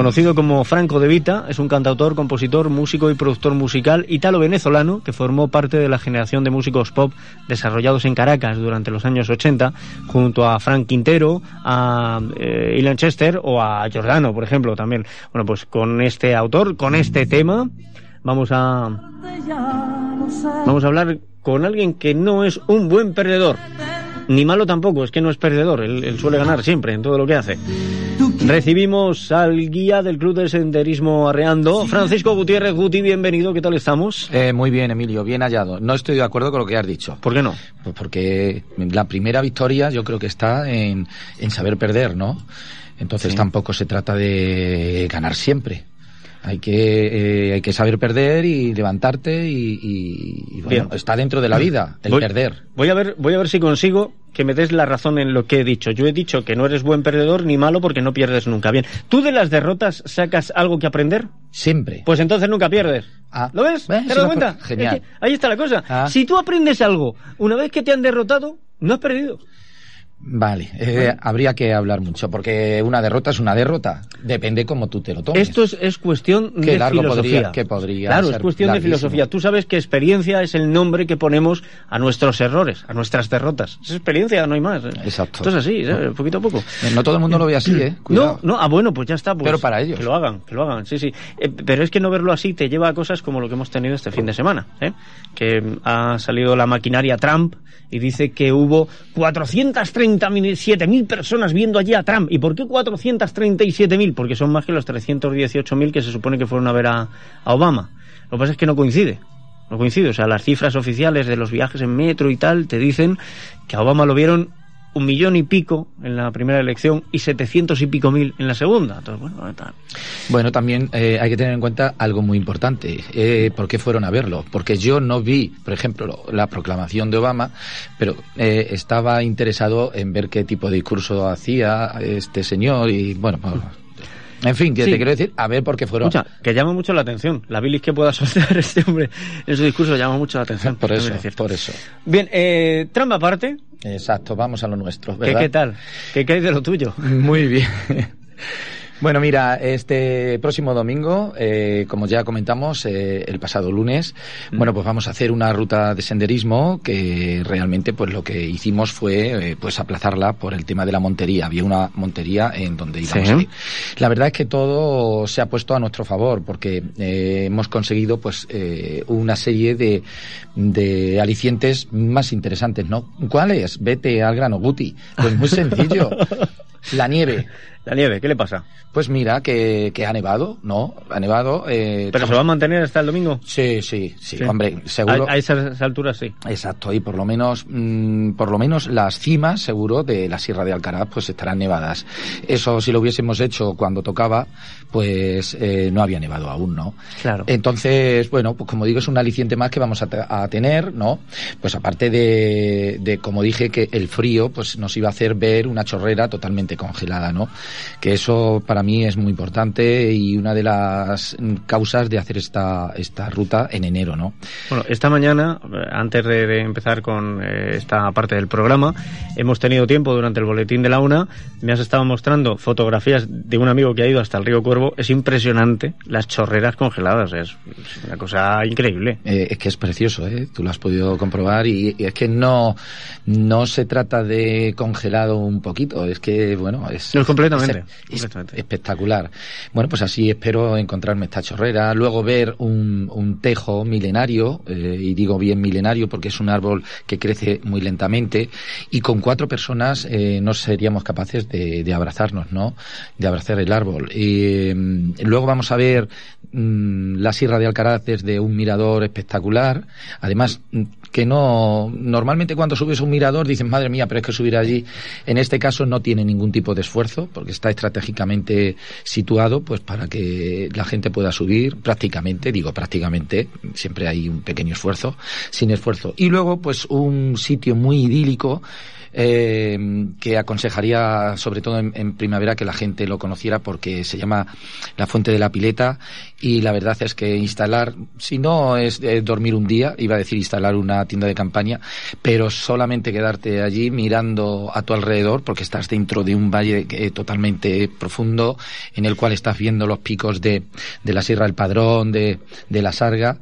Conocido como Franco De Vita, es un cantautor, compositor, músico y productor musical italo-venezolano que formó parte de la generación de músicos pop desarrollados en Caracas durante los años 80, junto a Frank Quintero, a eh, Ilan Chester o a Giordano, por ejemplo, también. Bueno, pues con este autor, con este tema, vamos a, vamos a hablar con alguien que no es un buen perdedor. Ni malo tampoco, es que no es perdedor, él, él suele ganar siempre en todo lo que hace. Recibimos al guía del Club de Senderismo Arreando, Francisco Gutiérrez Guti, bienvenido, ¿qué tal estamos? Eh, muy bien, Emilio, bien hallado. No estoy de acuerdo con lo que has dicho. ¿Por qué no? Pues porque la primera victoria yo creo que está en, en saber perder, ¿no? Entonces Sí. tampoco se trata de ganar siempre. Hay que, eh, hay que saber perder y levantarte y, y- y, bueno, está dentro de la vida, el Voy- perder. Voy a ver, voy a ver si consigo que me des la razón en lo que he dicho. Yo he dicho que no eres buen perdedor ni malo porque no pierdes nunca. Bien, ¿tú de las derrotas sacas algo que aprender? Siempre. Pues entonces nunca pierdes. ¿Lo ves? ¿Te lo- cuenta? genial. Es que ahí está la cosa. Ah. Si tú aprendes algo una vez que te han derrotado, no has perdido. Vale, eh, habría que hablar mucho, porque una derrota es una derrota. Depende cómo tú te lo tomes. Esto es, es cuestión Qué de largo filosofía. podría- que podría claro, es ser cuestión de filosofía. Tú sabes que experiencia es el nombre que ponemos a nuestros errores, a nuestras derrotas. Es experiencia, no hay más. Exacto. Esto es así, ¿sabes? poquito a poco. Eh, No todo el mundo lo ve así, ¿eh? No, Cuidado. no, ah, bueno, pues ya está. pues, Pero para ellos. Que lo hagan, que lo hagan, sí, sí. Eh, pero es que no verlo así te lleva a cosas como lo que hemos tenido este fin de semana, ¿eh? Que ha salido la maquinaria Trump y dice que hubo 437.000 personas viendo allí a Trump. ¿Y por qué 437.000? Porque son más que los 318.000 que se supone que fueron a ver a, a Obama. Lo que pasa es que no coincide. No coincide. O sea, las cifras oficiales de los viajes en metro y tal te dicen que a Obama lo vieron un millón y pico en la primera elección y 700 y pico mil en la segunda. Entonces, bueno, tal. Bueno, también eh, hay que tener en cuenta algo muy importante. Eh, ¿Por qué fueron a verlo? Porque yo no vi, por ejemplo, lo- la proclamación de Obama, pero eh, estaba interesado en ver qué tipo de discurso hacía este señor y, bueno, pues, en fin, que Sí. te quiero decir, a ver por qué fueron. Escucha, que llama mucho la atención. La bilis que pueda soltar este hombre en su discurso llama mucho la atención. Por eso, es por eso. Bien, eh, Trump aparte, Exacto, vamos a lo nuestro. ¿qué, ¿verdad? ¿qué tal? ¿Qué cae de lo tuyo? Muy bien. Bueno, mira, este próximo domingo, eh, como ya comentamos eh, el pasado lunes, Mm. bueno, pues vamos a hacer una ruta de senderismo que realmente, pues lo que hicimos fue, eh, pues aplazarla por el tema de la montería. Había una montería en donde íbamos Sí. a ir. La verdad es que todo se ha puesto a nuestro favor porque eh, hemos conseguido, pues, eh, una serie de, de alicientes más interesantes, ¿no? ¿Cuáles? Vete al grano, Guti. Pues muy sencillo. La nieve. La nieve, ¿qué le pasa? Pues mira, que, que ha nevado, ¿no? Ha nevado. eh, ¿Pero se va a mantener hasta el domingo? Sí, sí, sí, Sí. hombre, seguro. A, a esas alturas sí. Exacto, y por lo menos, mm, por lo menos las cimas, seguro, de la Sierra de Alcaraz, pues estarán nevadas. Eso, si lo hubiésemos hecho cuando tocaba, pues eh, no había nevado aún, ¿no? Claro. Entonces, bueno, pues como digo, es un aliciente más que vamos a, a tener, ¿no? Pues aparte de, de, como dije, que el frío, pues nos iba a hacer ver una chorrera totalmente congelada, ¿no? Que eso para mí es muy importante y una de las causas de hacer esta, esta ruta en enero, ¿no? Bueno, esta mañana, eh, antes de, de empezar con eh, esta parte del programa, hemos tenido tiempo durante el boletín de la UNA, me has estado mostrando fotografías de un amigo que ha ido hasta el río Cuervo, es impresionante las chorreras congeladas, es, es una cosa increíble. Eh, es que es precioso, ¿eh? Tú lo has podido comprobar y, y es que no, no se trata de congelado un poquito, es que, bueno, es... No, completamente, es completamente. espectacular. Bueno, pues así espero encontrarme esta chorrera, luego ver un, un tejo milenario, eh, y digo bien milenario porque es un árbol que crece muy lentamente, y con cuatro personas eh, no seríamos capaces de, de abrazarnos, ¿no? De abrazar el árbol. Y, mm, luego vamos a ver mm, la Sierra de Alcaraz desde un mirador espectacular. Además, que no, normalmente cuando subes un mirador dices, madre mía, pero es que subir allí, en este caso no tiene ningún tipo de esfuerzo, porque está estratégicamente situado, pues para que la gente pueda subir prácticamente, digo prácticamente, siempre hay un pequeño esfuerzo, sin esfuerzo. Y luego, pues un sitio muy idílico, eh, que aconsejaría, sobre todo en, primavera, que la gente lo conociera porque se llama la Fuente de la Pileta y la verdad es que instalar, si no es eh, dormir un día, iba a decir instalar una tienda de campaña, pero solamente quedarte allí mirando a tu alrededor porque estás dentro de un valle eh, totalmente profundo en el cual estás viendo los picos de, de la Sierra del Padrón, de, de la Sarga,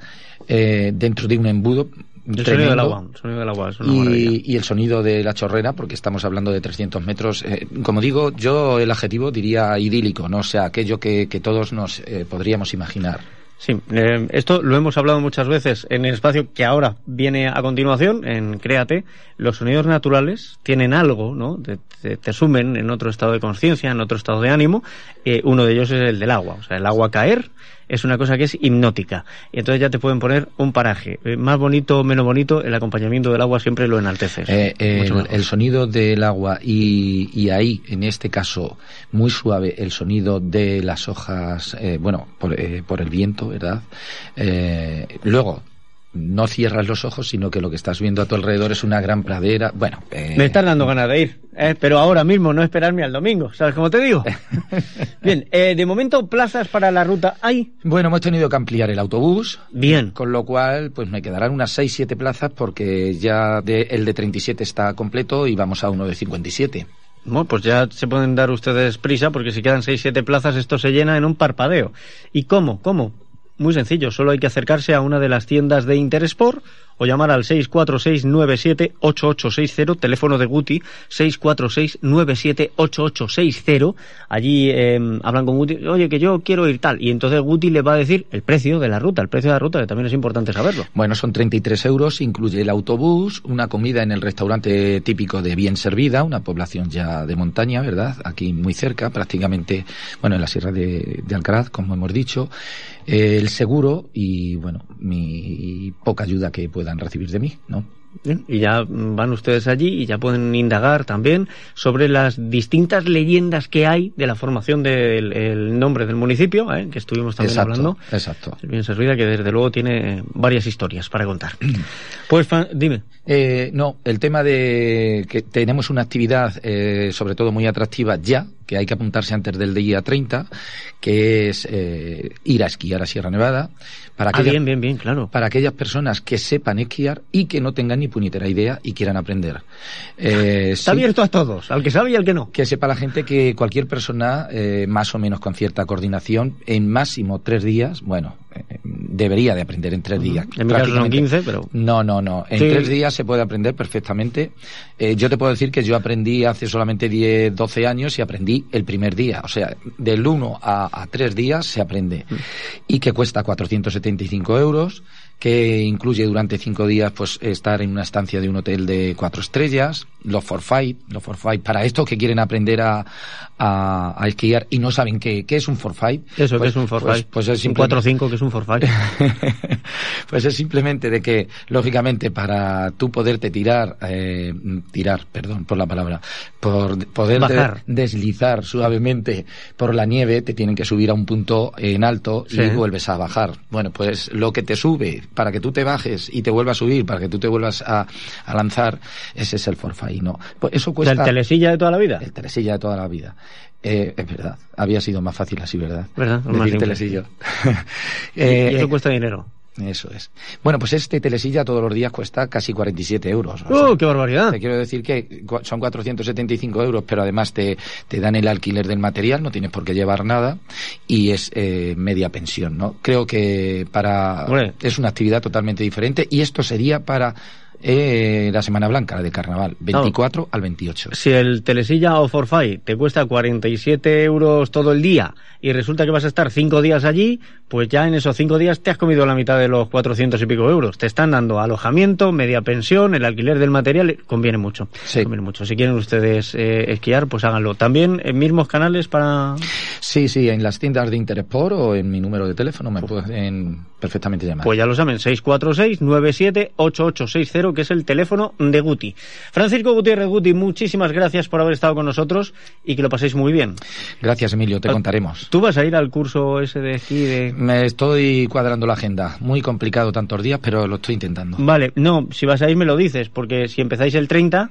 dentro de un embudo. El sonido del agua, el sonido del agua es una maravilla. Y, y el sonido de la chorrera, porque estamos hablando de 300 metros. eh, como digo, yo el adjetivo diría idílico, ¿no? O sea, aquello que, que todos nos eh, podríamos imaginar. Sí, eh, esto lo hemos hablado muchas veces en el espacio que ahora viene a continuación, en Créate. Los sonidos naturales tienen algo, ¿no? Te, te- te sumen en otro estado de conciencia, en otro estado de ánimo. Eh, uno de ellos es el del agua, o sea, el agua caer es una cosa que es hipnótica. Y entonces ya te pueden poner un paraje. Eh, más bonito o menos bonito, el acompañamiento del agua siempre lo enaltece. Eh, el, el, sonido del agua y, y, ahí, en este caso, muy suave, el sonido de las hojas, eh, bueno, por, eh, por, el viento, ¿verdad? Eh, luego, no cierras los ojos, sino que lo que estás viendo a tu alrededor es una gran pradera. Bueno, eh... me están dando ganas de ir, eh, pero ahora mismo no esperarme al domingo, ¿sabes cómo te digo? Bien, eh, de momento plazas para la ruta hay. Bueno, hemos tenido que ampliar el autobús. Bien. Con lo cual, pues me quedarán unas 6-7 plazas porque ya de, el de 37 está completo y vamos a uno de 57. Bueno, pues ya se pueden dar ustedes prisa porque si quedan 6-7 plazas esto se llena en un parpadeo. ¿Y cómo? ¿Cómo? Muy sencillo, solo hay que acercarse a una de las tiendas de Interesport o llamar al 646978860, teléfono de Guti, 646978860. Allí eh, hablan con Guti, oye, que yo quiero ir tal. Y entonces Guti le va a decir el precio de la ruta, el precio de la ruta, que también es importante saberlo. Bueno, son 33 euros, incluye el autobús, una comida en el restaurante típico de Bien Servida, una población ya de montaña, ¿verdad? Aquí muy cerca, prácticamente, bueno, en la sierra de, Alcaraz, como hemos dicho. El seguro y, bueno, mi poca ayuda que puedan recibir de mí, ¿no? Y ya van ustedes allí y ya pueden indagar también sobre las distintas leyendas que hay de la formación del el nombre del municipio, ¿eh? que estuvimos también exacto, hablando. Exacto. Bien servida, que desde luego tiene varias historias para contar. pues dime. Eh, no, el tema de que tenemos una actividad eh, sobre todo muy atractiva ya, que hay que apuntarse antes del día 30, que es eh, ir a esquiar a Sierra Nevada. Para ah, bien, bien, bien, claro. Para aquellas personas que sepan esquiar y que no tengan ni puñetera idea y quieran aprender. Eh, Está sí, abierto a todos, al que sabe y al que no. Que sepa la gente que cualquier persona, eh, más o menos con cierta coordinación, en máximo tres días, bueno, debería de aprender en tres días. En mi caso son 15, pero... No, no, no. En sí. tres días se puede aprender perfectamente. Eh, yo te puedo decir que yo aprendí hace solamente 10, 12 años y aprendí el primer día. O sea, del 1 a, a 3 días se aprende. Mm. Y que cuesta 475 euros que incluye durante cinco días pues estar en una estancia de un hotel de cuatro estrellas, los forfait, los forfait para estos que quieren aprender a, a, a esquiar y no saben qué, qué es un forfait. Eso, pues, que es un forfait. Pues, pues es un 4 5 que es un forfait. pues es simplemente de que, lógicamente, para tú poderte tirar, eh, tirar, perdón por la palabra, por poder Bajar. De, deslizar suavemente por la nieve, te tienen que subir a un punto en alto Sí. y vuelves a bajar. Bueno, pues lo que te sube para que tú te bajes y te vuelvas a subir, para que tú te vuelvas a, a lanzar, ese es el forfait, ¿no? Pues eso O sea, cuesta... el telesilla de toda la vida. El telesilla de toda la vida. Eh, es verdad, había sido más fácil así, ¿verdad? ¿Verdad? Decir telesillo. Y- Eh, y eso eh, cuesta dinero. Eso es. Bueno, pues este telesilla todos los días cuesta casi 47 euros. O ¡Oh, sea, qué barbaridad! Te quiero decir que son 475 euros, pero además te, te dan el alquiler del material, no tienes por qué llevar nada y es eh, media pensión, ¿no? Creo que para Hombre. es una actividad totalmente diferente y esto sería para eh, la Semana Blanca, la de Carnaval, 24 al 28. Si el telesilla o forfait te cuesta 47 euros todo el día y resulta que vas a estar cinco días allí, pues ya en esos cinco días te has comido la mitad de los 400 y pico euros. Te están dando alojamiento, media pensión, el alquiler del material, conviene mucho. Sí. Conviene mucho. Si quieren ustedes eh, esquiar, pues háganlo. También en mismos canales para... Sí, sí, en las tiendas de Interesport o en mi número de teléfono me pueden perfectamente llamar. Pues ya lo saben, 646-978860, que es el teléfono de Guti. Francisco Gutiérrez Guti, muchísimas gracias por haber estado con nosotros y que lo paséis muy bien. Gracias, Emilio, Ah. te contaremos. ¿Tú vas a ir al curso ese de esquí de...? Me estoy cuadrando la agenda. Muy complicado tantos días, pero lo estoy intentando. Vale, no, si vas a ir me lo dices, porque si empezáis el 30,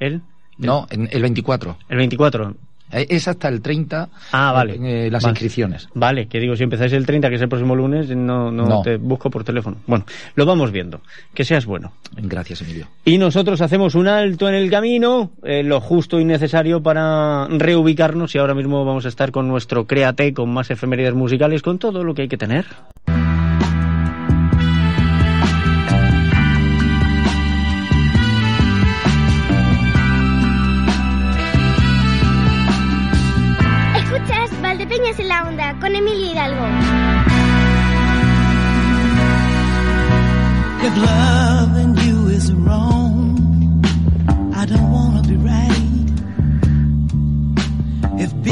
¿el? No, el 24. El 24. Eh, Es hasta el 30 Ah, vale. eh, las Vale. inscripciones. Vale, que digo, si empezáis el 30, que es el próximo lunes, no, no, No. te busco por teléfono. Bueno, lo vamos viendo. Que seas bueno. Gracias, Emilio. Y nosotros hacemos un alto en el camino, eh, lo justo y necesario para reubicarnos y ahora mismo vamos a estar con nuestro Créate, con más efemérides musicales, con todo lo que hay que tener.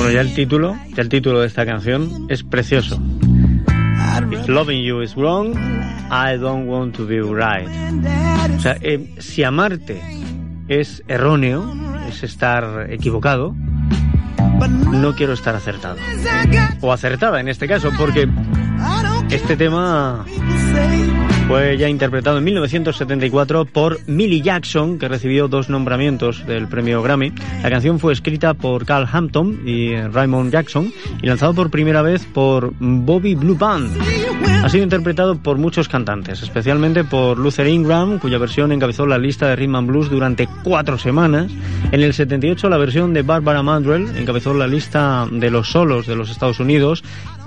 Bueno, ya el título, ya el título de esta canción es precioso. If loving you is wrong, I don't want to be right. O sea, eh, si amarte es erróneo, es estar equivocado, no quiero estar acertado. O acertada en este caso, porque este tema fue ya interpretado en 1974 por Millie Jackson, que recibió dos nombramientos del premio Grammy. La canción fue escrita por Carl Hampton y Raymond Jackson y lanzado por primera vez por Bobby Blue Band. Ha sido interpretado por muchos cantantes, especialmente por Luther Ingram, cuya versión encabezó la lista de Rhythm and Blues durante cuatro semanas. En el 78 la versión de Barbara Mandrell encabezó la lista de los solos de los Estados Unidos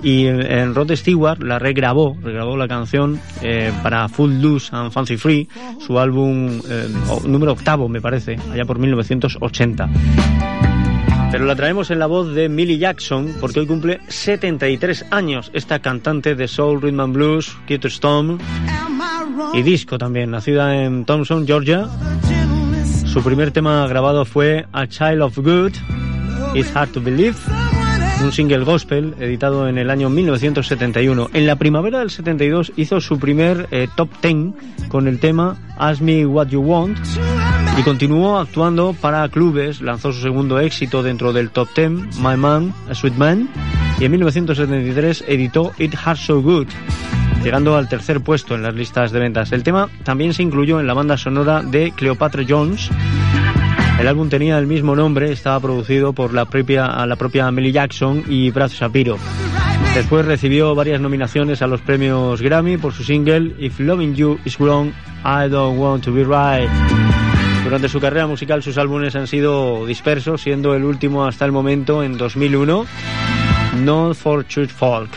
y en Rod Stewart la regrabó, regrabó la canción eh, para Full Loose and Fancy Free, su álbum eh, número octavo me parece, allá por 1980. Pero la traemos en la voz de Millie Jackson porque hoy cumple 73 años esta cantante de soul, rhythm and blues, Keith Stone y disco también, nacida en Thompson, Georgia. Su primer tema grabado fue A Child of Good, It's Hard to Believe un single gospel editado en el año 1971. En la primavera del 72 hizo su primer eh, top 10 con el tema Ask Me What You Want y continuó actuando para clubes, lanzó su segundo éxito dentro del top 10, My Man, A Sweet Man, y en 1973 editó It Heart So Good llegando al tercer puesto en las listas de ventas. El tema también se incluyó en la banda sonora de Cleopatra Jones el álbum tenía el mismo nombre, estaba producido por la propia, la propia Millie Jackson y Brad Shapiro. Después recibió varias nominaciones a los premios Grammy por su single If Loving You Is Wrong, I Don't Want to Be Right. Durante su carrera musical sus álbumes han sido dispersos, siendo el último hasta el momento en 2001, Not for Church Folk.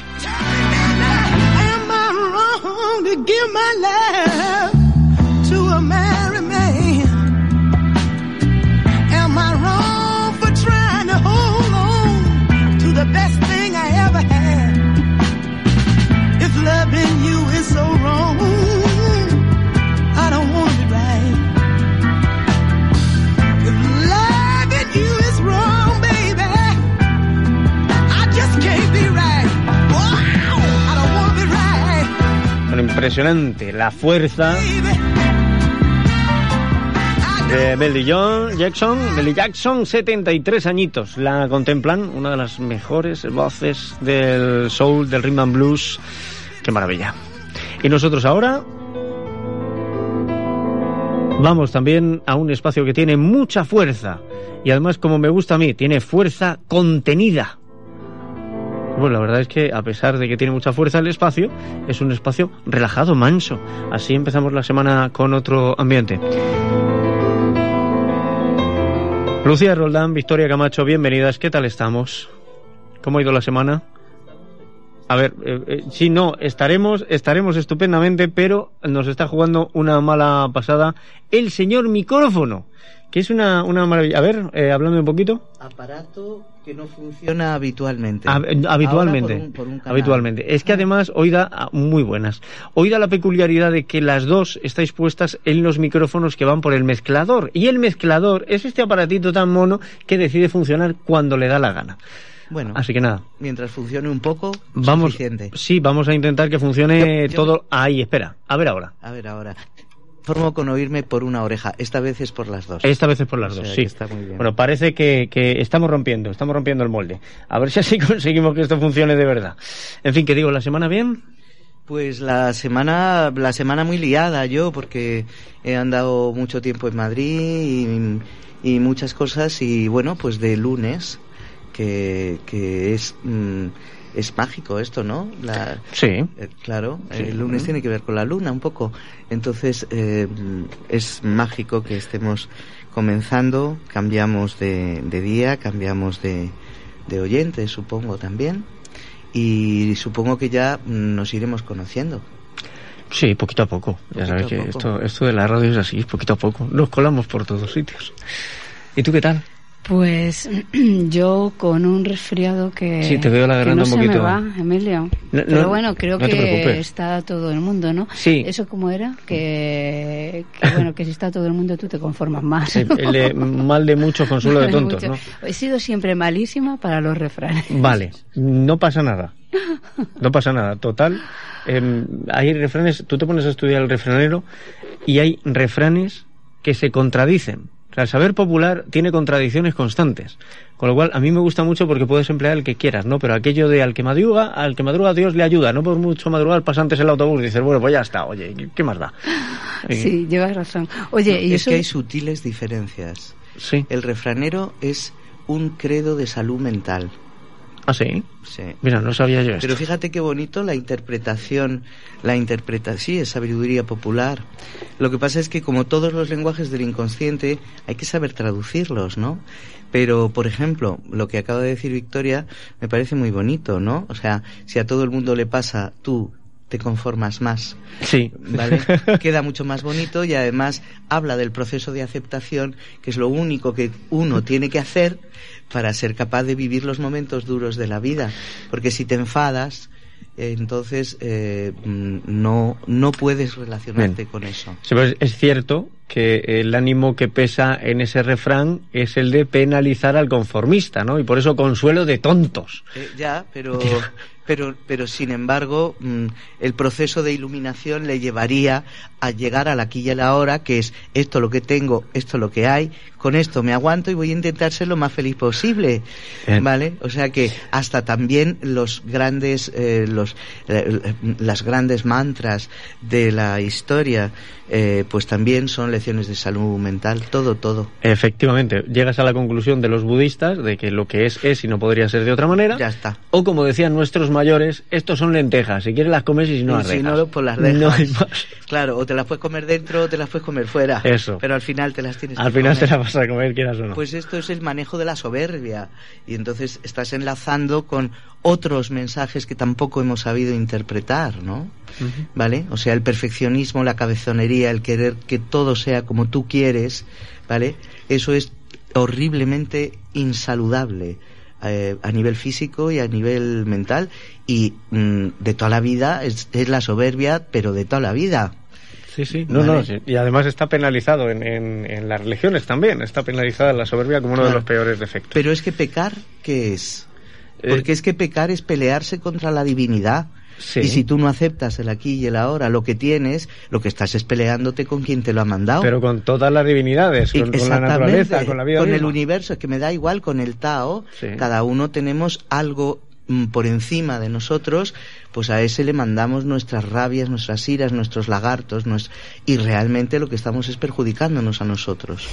Impresionante la fuerza de Belly John Jackson. Belly Jackson, 73 añitos. La contemplan una de las mejores voces del soul, del rhythm and blues. Qué maravilla. Y nosotros ahora vamos también a un espacio que tiene mucha fuerza. Y además, como me gusta a mí, tiene fuerza contenida. Bueno, la verdad es que a pesar de que tiene mucha fuerza el espacio, es un espacio relajado, manso. Así empezamos la semana con otro ambiente. Lucía Roldán, Victoria Camacho, bienvenidas. ¿Qué tal estamos? ¿Cómo ha ido la semana? A ver, eh, eh, sí, no, estaremos, estaremos estupendamente, pero nos está jugando una mala pasada el señor micrófono que es una, una maravilla. A ver, eh, háblame un poquito. Aparato que no funciona habitualmente. habitualmente. habitualmente. Es que además hoy da ah, muy buenas. Hoy da la peculiaridad de que las dos estáis puestas en los micrófonos que van por el mezclador. Y el mezclador es este aparatito tan mono que decide funcionar cuando le da la gana. Bueno, así que nada. Mientras funcione un poco, vamos, suficiente. Sí, vamos a intentar que funcione todo. Ahí, espera. A ver ahora. A ver ahora formo con oírme por una oreja. Esta vez es por las dos. Esta vez es por las dos, sí. Está muy bien. Bueno, parece que, que, estamos rompiendo, estamos rompiendo el molde. A ver si así conseguimos que esto funcione de verdad. En fin, ¿qué digo? ¿La semana bien? Pues la semana, la semana muy liada yo, porque he andado mucho tiempo en Madrid y, muchas cosas. Y bueno, pues de lunes, que, que es... Mm, es mágico esto, ¿no? La, sí. Eh, claro, el lunes tiene que ver con la luna un poco. Entonces eh, es mágico que estemos comenzando, cambiamos de, día, cambiamos de, de oyente, supongo también. Y supongo que ya nos iremos conociendo. Sí, poquito a poco. ya sabes que esto, esto de la radio es así, poquito a poco. Nos colamos por todos sitios. ¿Y tú qué tal? Pues yo con un resfriado que, Sí, te veo la que garganta no un poquito. se me va, Emilio. No, Pero no, bueno, creo no que está todo el mundo, ¿no? Sí. Eso como era, que, que, bueno, que si está todo el mundo tú te conformas más. El, el de mal de muchos consuelo de tontos, mucho. ¿no? He sido siempre malísima para los refranes. Vale, no pasa nada. No pasa nada. Total, em, hay refranes, tú te pones a estudiar el refranero y hay refranes que se contradicen. Sea, el saber popular tiene contradicciones constantes. Con lo cual, a mí me gusta mucho porque puedes emplear el que quieras, ¿no? Pero aquello de al que madruga, al que madruga Dios le ayuda. No por mucho madrugar, pasa antes el autobús. Dices, bueno, pues ya está, oye, ¿qué- ¿qué más da? Sí, llevas razón. Oye, y es eso... que hay sutiles diferencias. Sí. El refranero es un credo de salud mental. ¿Ah, sí? Sí. Mira, no sabía yo esto. Pero fíjate qué bonito la interpretación, la interpretación, sí, es sabiduría popular. Lo que pasa es que como todos los lenguajes del inconsciente, hay que saber traducirlos, ¿no? Pero, por ejemplo, lo que acaba de decir Victoria me parece muy bonito, ¿no? O sea, si a todo el mundo le pasa, tú te conformas más. Sí. ¿Vale? Queda mucho más bonito y además habla del proceso de aceptación, que es lo único que uno tiene que hacer para ser capaz de vivir los momentos duros de la vida. Porque si te enfadas, entonces eh, mm, no, no puedes relacionarte con eso. Sí, pues es cierto que el ánimo que pesa en ese refrán es el de penalizar al conformista, ¿no? Y por eso consuelo de tontos. Eh, ya, pero, pero, pero sin embargo, mm, el proceso de iluminación le llevaría a llegar al aquí y a la hora, que es esto lo que tengo, esto lo que hay, con esto me aguanto y voy a intentar ser lo más feliz posible, Bien. ¿vale? O sea que hasta también los grandes, eh, los, eh, las grandes mantras de la historia, eh, pues también son de salud mental, todo, todo. Efectivamente, llegas a la conclusión de los budistas de que lo que es es y no podría ser de otra manera. Ya está. O como decían nuestros mayores, estos son lentejas, si quieres las comes y si no Y las si dejas. no, pues las dejas. No hay más. Claro, o te las puedes comer dentro o te las puedes comer fuera. Eso. Pero al final te las tienes Al que final comer. te las vas a comer, quieras o no. Pues esto es el manejo de la soberbia. Y entonces estás enlazando con otros mensajes que tampoco hemos sabido interpretar, ¿no? ¿Vale? O sea, el perfeccionismo, la cabezonería, el querer que todo sea como tú quieres, ¿vale? Eso es horriblemente insaludable eh, a nivel físico y a nivel mental y mm, de toda la vida es, es la soberbia, pero de toda la vida. Sí, sí. No, Vale. no, sí. y además está penalizado en, en, en las religiones también. Está penalizada la soberbia como uno de los peores defectos. Pero es que pecar, ¿qué es? Eh, Porque es que pecar es pelearse contra la divinidad. Sí. Y si tú no aceptas el aquí y el ahora, lo que tienes, lo que estás es peleándote con quien te lo ha mandado. Pero con todas las divinidades, Y- con, con la naturaleza, con la vida con el universo, es que me da igual con el Tao, Sí. cada uno tenemos algo mm, por encima de nosotros, pues a ese le mandamos nuestras rabias, nuestras iras, nuestros lagartos, y realmente lo que estamos es perjudicándonos a nosotros.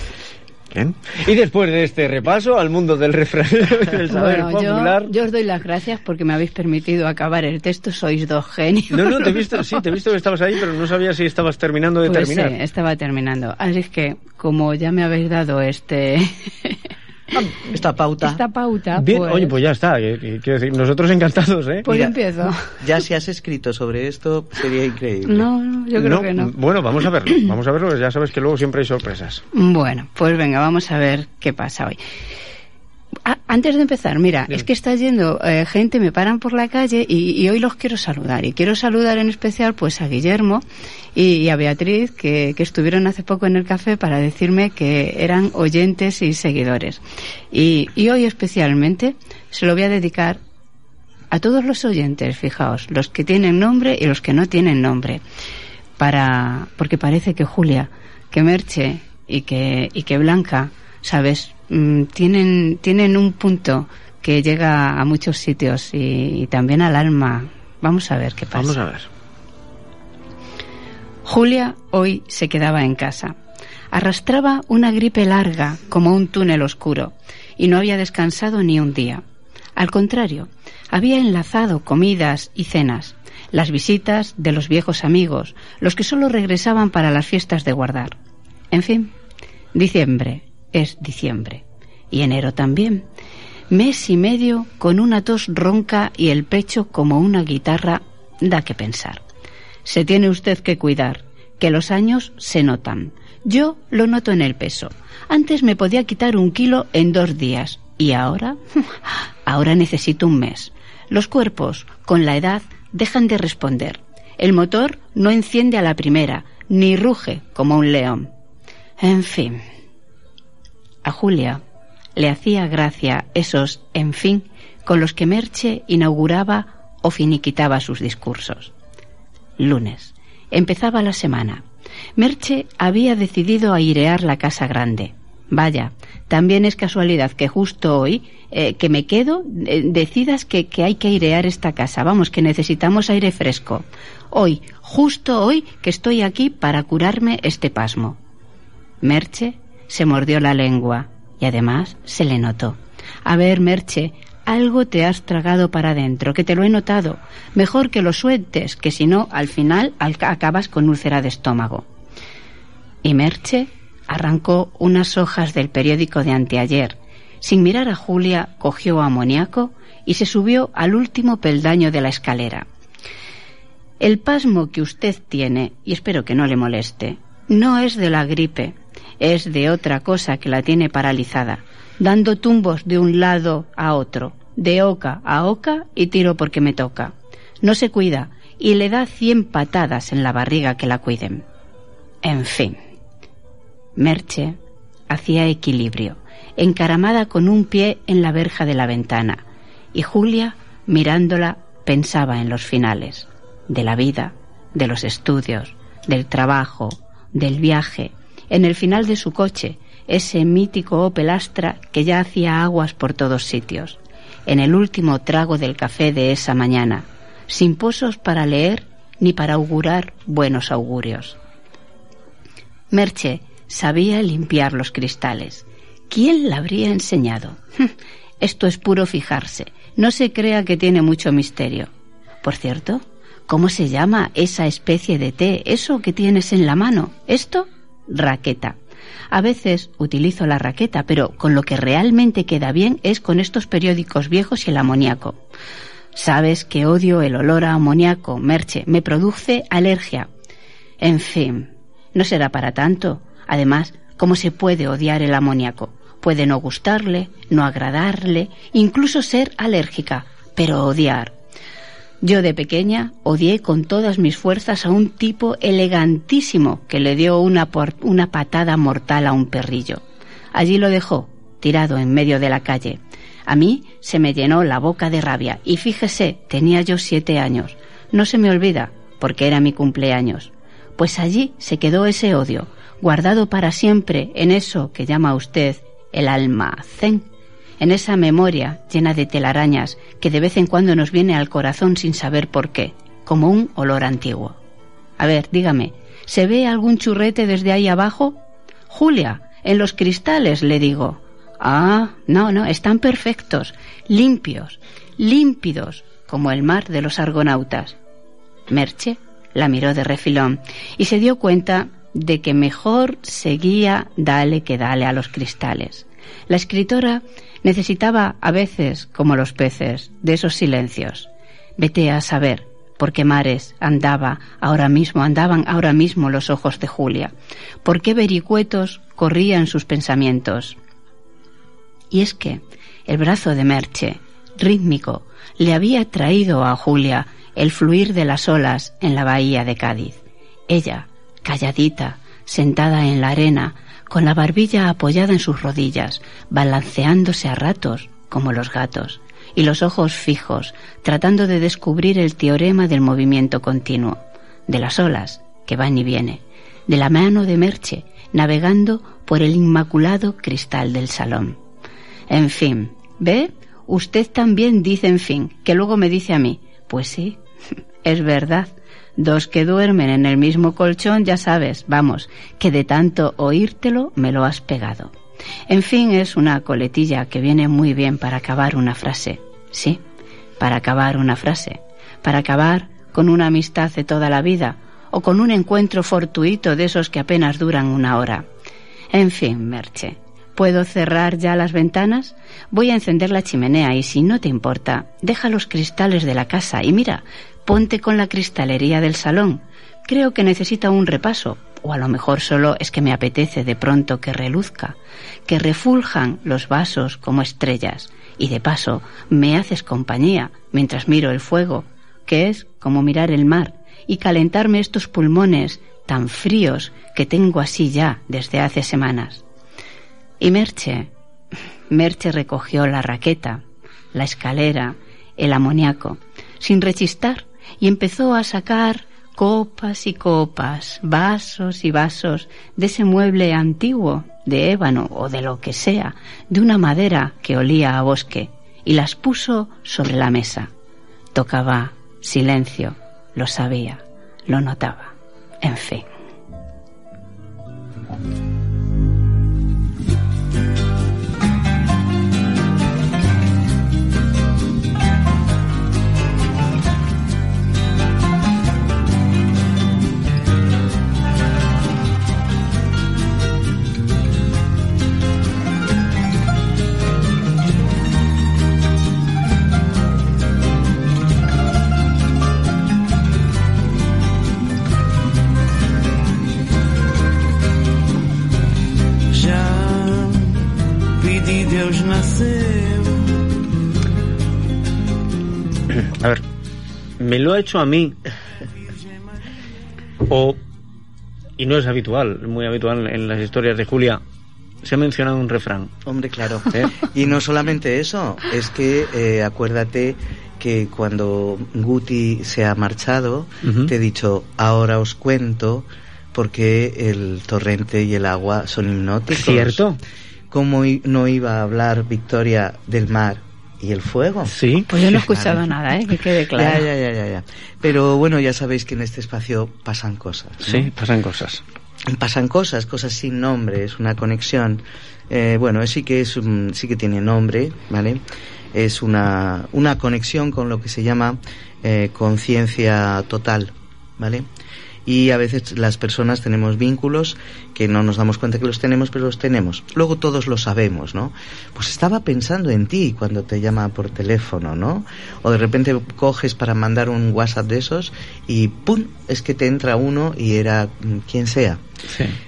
Bien. Y después de este repaso al mundo del refrán del saber Bueno, yo, popular. yo os doy las gracias porque me habéis permitido acabar el texto. Sois dos genios. No, no, te he visto, sí, te he visto que estabas ahí, pero no sabía si estabas terminando de Pues terminar. sí, estaba terminando. Así es que, como ya me habéis dado este Esta pauta. esta pauta, Bien, pues, oye, pues ya está. Quiero decir, nosotros encantados, ¿eh? pues Mira, empiezo. Ya si has escrito sobre esto, sería increíble. No, no, yo creo que no. Bueno, vamos a verlo. Vamos a verlo. Ya sabes que luego siempre hay sorpresas. Bueno, pues venga, vamos a ver qué pasa hoy. Antes de empezar, mira, es que está yendo eh, gente, me paran por la calle y, y hoy los quiero saludar. Y quiero saludar en especial pues a Guillermo y, y a Beatriz, que, que estuvieron hace poco en el café para decirme que eran oyentes y seguidores. Y, y hoy especialmente se lo voy a dedicar a todos los oyentes, fijaos, los que tienen nombre y los que no tienen nombre. Para, porque parece que Julia, que Merche y que, y que Blanca, sabes, Mm, tienen, tienen un punto que llega a muchos sitios y, y también al alma. Vamos a ver qué pasa. Vamos a ver. Julia hoy se quedaba en casa. Arrastraba una gripe larga como un túnel oscuro y no había descansado ni un día. Al contrario, había enlazado comidas y cenas, las visitas de los viejos amigos, los que solo regresaban para las fiestas de guardar. En fin, diciembre es diciembre. Y enero también. Mes y medio con una tos ronca y el pecho como una guitarra da que pensar. Se tiene usted que cuidar, que los años se notan. Yo lo noto en el peso. Antes me podía quitar un kilo en dos días. ¿Y ahora? Ahora necesito un mes. Los cuerpos, con la edad, dejan de responder. El motor no enciende a la primera, ni ruge como un león. En fin. A Julia le hacía gracia esos en fin con los que Merche inauguraba o finiquitaba sus discursos. Lunes. Empezaba la semana. Merche había decidido airear la casa grande. Vaya, también es casualidad que justo hoy, eh, que me quedo, eh, decidas que, que hay que airear esta casa. Vamos, que necesitamos aire fresco. Hoy, justo hoy, que estoy aquí para curarme este pasmo. Merche se mordió la lengua y además se le notó. A ver, Merche, algo te has tragado para adentro, que te lo he notado. Mejor que lo sueltes, que si no, al final acabas con úlcera de estómago. Y Merche arrancó unas hojas del periódico de anteayer. Sin mirar a Julia, cogió amoníaco y se subió al último peldaño de la escalera. El pasmo que usted tiene, y espero que no le moleste, no es de la gripe, es de otra cosa que la tiene paralizada, dando tumbos de un lado a otro, de oca a oca y tiro porque me toca. No se cuida y le da cien patadas en la barriga que la cuiden. En fin. Merche hacía equilibrio, encaramada con un pie en la verja de la ventana, y Julia, mirándola, pensaba en los finales, de la vida, de los estudios, del trabajo, del viaje, en el final de su coche, ese mítico Opel Astra que ya hacía aguas por todos sitios, en el último trago del café de esa mañana, sin pozos para leer ni para augurar buenos augurios. Merche sabía limpiar los cristales. ¿Quién la habría enseñado? Esto es puro fijarse. No se crea que tiene mucho misterio. Por cierto, ¿cómo se llama esa especie de té, eso que tienes en la mano? ¿Esto? Raqueta. A veces utilizo la raqueta, pero con lo que realmente queda bien es con estos periódicos viejos y el amoníaco. Sabes que odio el olor a amoníaco, Merche, me produce alergia. En fin, no será para tanto. Además, ¿cómo se puede odiar el amoníaco? Puede no gustarle, no agradarle, incluso ser alérgica, pero odiar. Yo de pequeña odié con todas mis fuerzas a un tipo elegantísimo que le dio una, una patada mortal a un perrillo. Allí lo dejó, tirado en medio de la calle. A mí se me llenó la boca de rabia y fíjese, tenía yo siete años. No se me olvida, porque era mi cumpleaños. Pues allí se quedó ese odio, guardado para siempre en eso que llama usted el almacén, en esa memoria llena de telarañas que de vez en cuando nos viene al corazón sin saber por qué, como un olor antiguo. A ver, dígame, ¿se ve algún churrete desde ahí abajo? Julia, en los cristales, le digo. Ah, no, no, están perfectos, limpios, límpidos, como el mar de los argonautas. Merche la miró de refilón y se dio cuenta de que mejor seguía dale que dale a los cristales. La escritora necesitaba a veces, como los peces, de esos silencios. Vete a saber por qué mares andaba ahora mismo, andaban ahora mismo los ojos de Julia, por qué vericuetos corrían sus pensamientos. Y es que el brazo de Merche, rítmico, le había traído a Julia el fluir de las olas en la bahía de Cádiz. Ella, calladita, sentada en la arena, con la barbilla apoyada en sus rodillas, balanceándose a ratos como los gatos, y los ojos fijos, tratando de descubrir el teorema del movimiento continuo, de las olas que van y vienen, de la mano de Merche, navegando por el inmaculado cristal del salón. En fin, ¿ve? Usted también dice en fin, que luego me dice a mí, pues sí, es verdad, Dos que duermen en el mismo colchón, ya sabes, vamos, que de tanto oírtelo me lo has pegado. En fin, es una coletilla que viene muy bien para acabar una frase. Sí, para acabar una frase. Para acabar con una amistad de toda la vida o con un encuentro fortuito de esos que apenas duran una hora. En fin, Merche, ¿puedo cerrar ya las ventanas? Voy a encender la chimenea y si no te importa, deja los cristales de la casa y mira, ponte con la cristalería del salón. Creo que necesita un repaso, o a lo mejor solo es que me apetece de pronto que reluzca, que refuljan los vasos como estrellas, y de paso me haces compañía mientras miro el fuego, que es como mirar el mar, y calentarme estos pulmones tan fríos que tengo así ya desde hace semanas. Y Merche, Merche recogió la raqueta, la escalera, el amoníaco, sin rechistar, y empezó a sacar copas y copas, vasos y vasos de ese mueble antiguo, de ébano o de lo que sea, de una madera que olía a bosque, y las puso sobre la mesa. Tocaba silencio, lo sabía, lo notaba. En fin. Lo ha hecho a mí. O, y no es habitual, muy habitual en las historias de Julia, se ha mencionado un refrán. Hombre, claro. Y no solamente eso, es que eh, acuérdate que cuando Guti se ha marchado, te he dicho, ahora os cuento porque el torrente y el agua son hipnóticos. ¿Cierto? ¿Cómo no iba a hablar Victoria del mar y el fuego? Sí. Pues yo no he escuchado nada, ¿eh? que quede claro. Ya, ya, ya, ya. Pero bueno, ya sabéis que en este espacio pasan cosas. ¿no? Sí, pasan cosas. Pasan cosas, cosas sin nombre, es una conexión. Eh, bueno, sí que es un- sí que tiene nombre, ¿vale? Es una, una conexión con lo que se llama eh, conciencia total, ¿vale? Y a veces las personas tenemos vínculos que no nos damos cuenta que los tenemos, pero los tenemos. Luego todos lo sabemos, ¿no? Pues estaba pensando en ti cuando te llama por teléfono, ¿no? O de repente coges para mandar un WhatsApp de esos y ¡pum! Es que te entra uno y era mm, quien sea.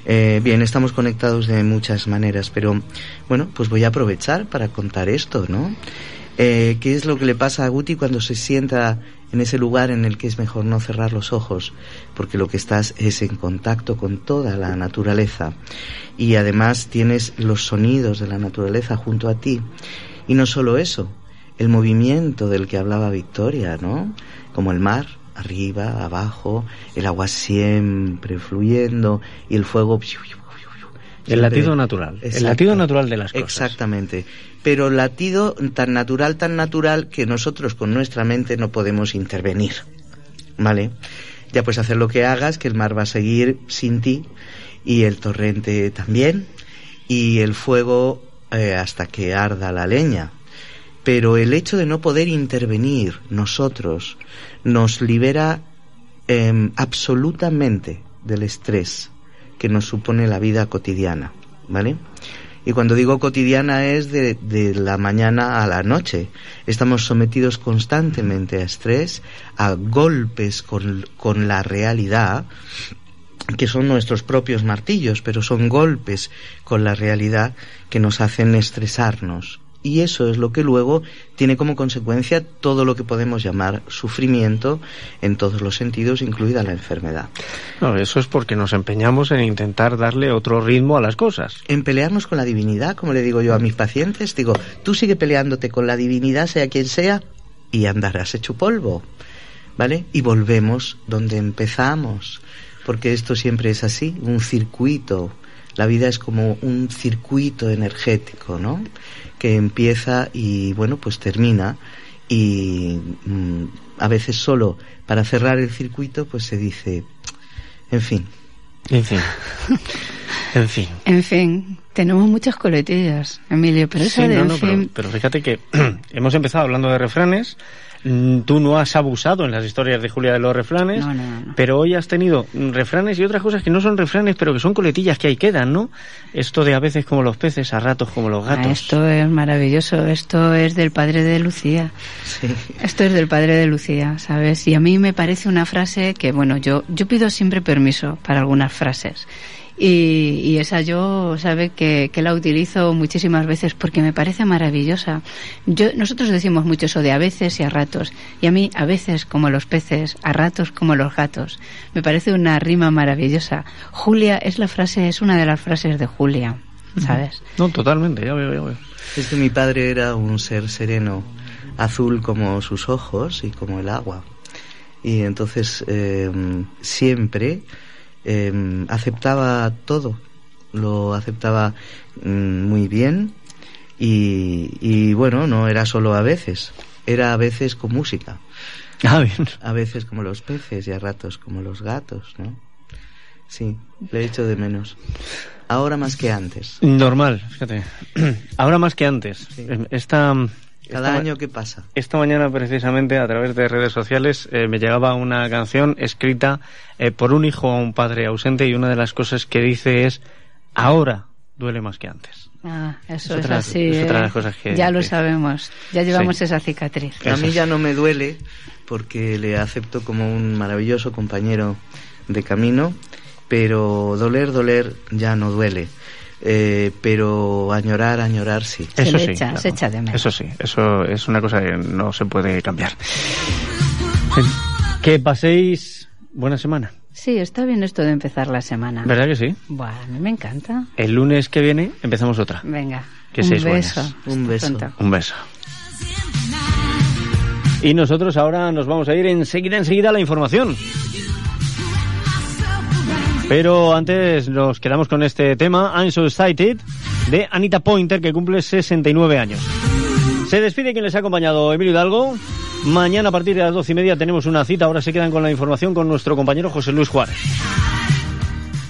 Eh, bien, estamos conectados de muchas maneras, pero bueno, pues voy a aprovechar para contar esto, ¿no? Eh, ¿Qué es lo que le pasa a Guti cuando se sienta en ese lugar en el que es mejor no cerrar los ojos? Porque lo que estás es en contacto con toda la naturaleza y además tienes los sonidos de la naturaleza junto a ti. Y no solo eso, el movimiento del que hablaba Victoria, ¿no? Como el mar, arriba, abajo, el agua siempre fluyendo y el fuego El latido natural. El latido natural de las cosas. Exactamente. Pero latido tan natural, tan natural que nosotros con nuestra mente no podemos intervenir. ¿Vale? Ya puedes hacer lo que hagas, que el mar va a seguir sin ti y el torrente también y el fuego eh, hasta que arda la leña. Pero el hecho de no poder intervenir nosotros nos libera em, absolutamente del estrés que nos supone la vida cotidiana, ¿vale? Y cuando digo cotidiana es de, de la mañana a la noche. Estamos sometidos constantemente a estrés, a golpes con, con la realidad, que son nuestros propios martillos, pero son golpes con la realidad que nos hacen estresarnos. Y eso es lo que luego tiene como consecuencia todo lo que podemos llamar sufrimiento en todos los sentidos, incluida la enfermedad. No, eso es porque nos empeñamos en intentar darle otro ritmo a las cosas. En pelearnos con la divinidad, como le digo yo a mis pacientes, digo, tú sigue peleándote con la divinidad, sea quien sea, y andarás hecho polvo. ¿Vale? Y volvemos donde empezamos, porque esto siempre es así, un circuito. La vida es como un circuito energético, ¿no? Que empieza y, bueno, pues termina. Y mm, a veces solo para cerrar el circuito, pues se dice, en fin. En fin. En fin. En fin, tenemos muchas coletillas, Emilio, pero esa Sí, de no, en no, pero, fin... pero fíjate que hemos empezado hablando de refranes. Mm, Tú no has abusado en las historias de Julia de los refranes, No, no, no. pero hoy has tenido mm, refranes y otras cosas que no son refranes, pero que son coletillas que ahí quedan, ¿no? Esto de a veces como los peces, a ratos como los Ah, gatos. esto es maravilloso, esto es del padre de Lucía. Esto es del padre de Lucía, ¿sabes? Y a mí me parece una frase que, bueno, yo, yo pido siempre permiso para algunas frases. Y, y esa yo, sabe que, que la utilizo muchísimas veces porque me parece maravillosa. Yo, nosotros decimos mucho eso de a veces y a ratos. Y a mí, a veces como los peces, a ratos como los gatos. Me parece una rima maravillosa. Julia es la frase, es una de las frases de Julia, ¿sabes? No, totalmente, ya veo, ya veo. Es que mi padre era un ser sereno, azul como sus ojos y como el agua. Y entonces eh, siempre eh, aceptaba todo, lo aceptaba mm, muy bien y, y bueno, no era solo a veces, era a veces con música. Ah, bien. A veces como los peces y a ratos como los gatos, ¿no? Sí, le echo de menos. Ahora más que antes. Normal, fíjate. Ahora más que antes. Esta, Cada esta- año que pasa. Esta mañana, precisamente, a través de redes sociales, eh, me llegaba una canción escrita eh, por un hijo a un padre ausente y una de las cosas que dice es, ahora duele más que antes. Ah, eso Es es, otra- así. es otra de ¿eh? las cosas que- ya lo que- sabemos, ya llevamos Sí. esa cicatriz. A mí ya no me duele porque le acepto como un maravilloso compañero de camino, pero doler, doler ya no duele. Eh, pero añorar, añorar sí. Eso sí, claro. Eso sí, eso es una cosa que no se puede cambiar. Que paséis buena semana. Sí, está bien esto de empezar la semana. ¿Verdad que sí? Buah, a mí me encanta. El lunes que viene empezamos otra. Venga, Que un seáis beso. buenas. Un beso. Pronto. Un beso. Y nosotros ahora nos vamos a ir enseguida, enseguida a la información. Pero antes nos quedamos con este tema, I'm So Excited, de Anita Pointer, que cumple 69 años. Se despide quien les ha acompañado, Emilio Hidalgo. Mañana a partir de las doce y media tenemos una cita. Ahora se quedan con la información con nuestro compañero José Luis Juárez.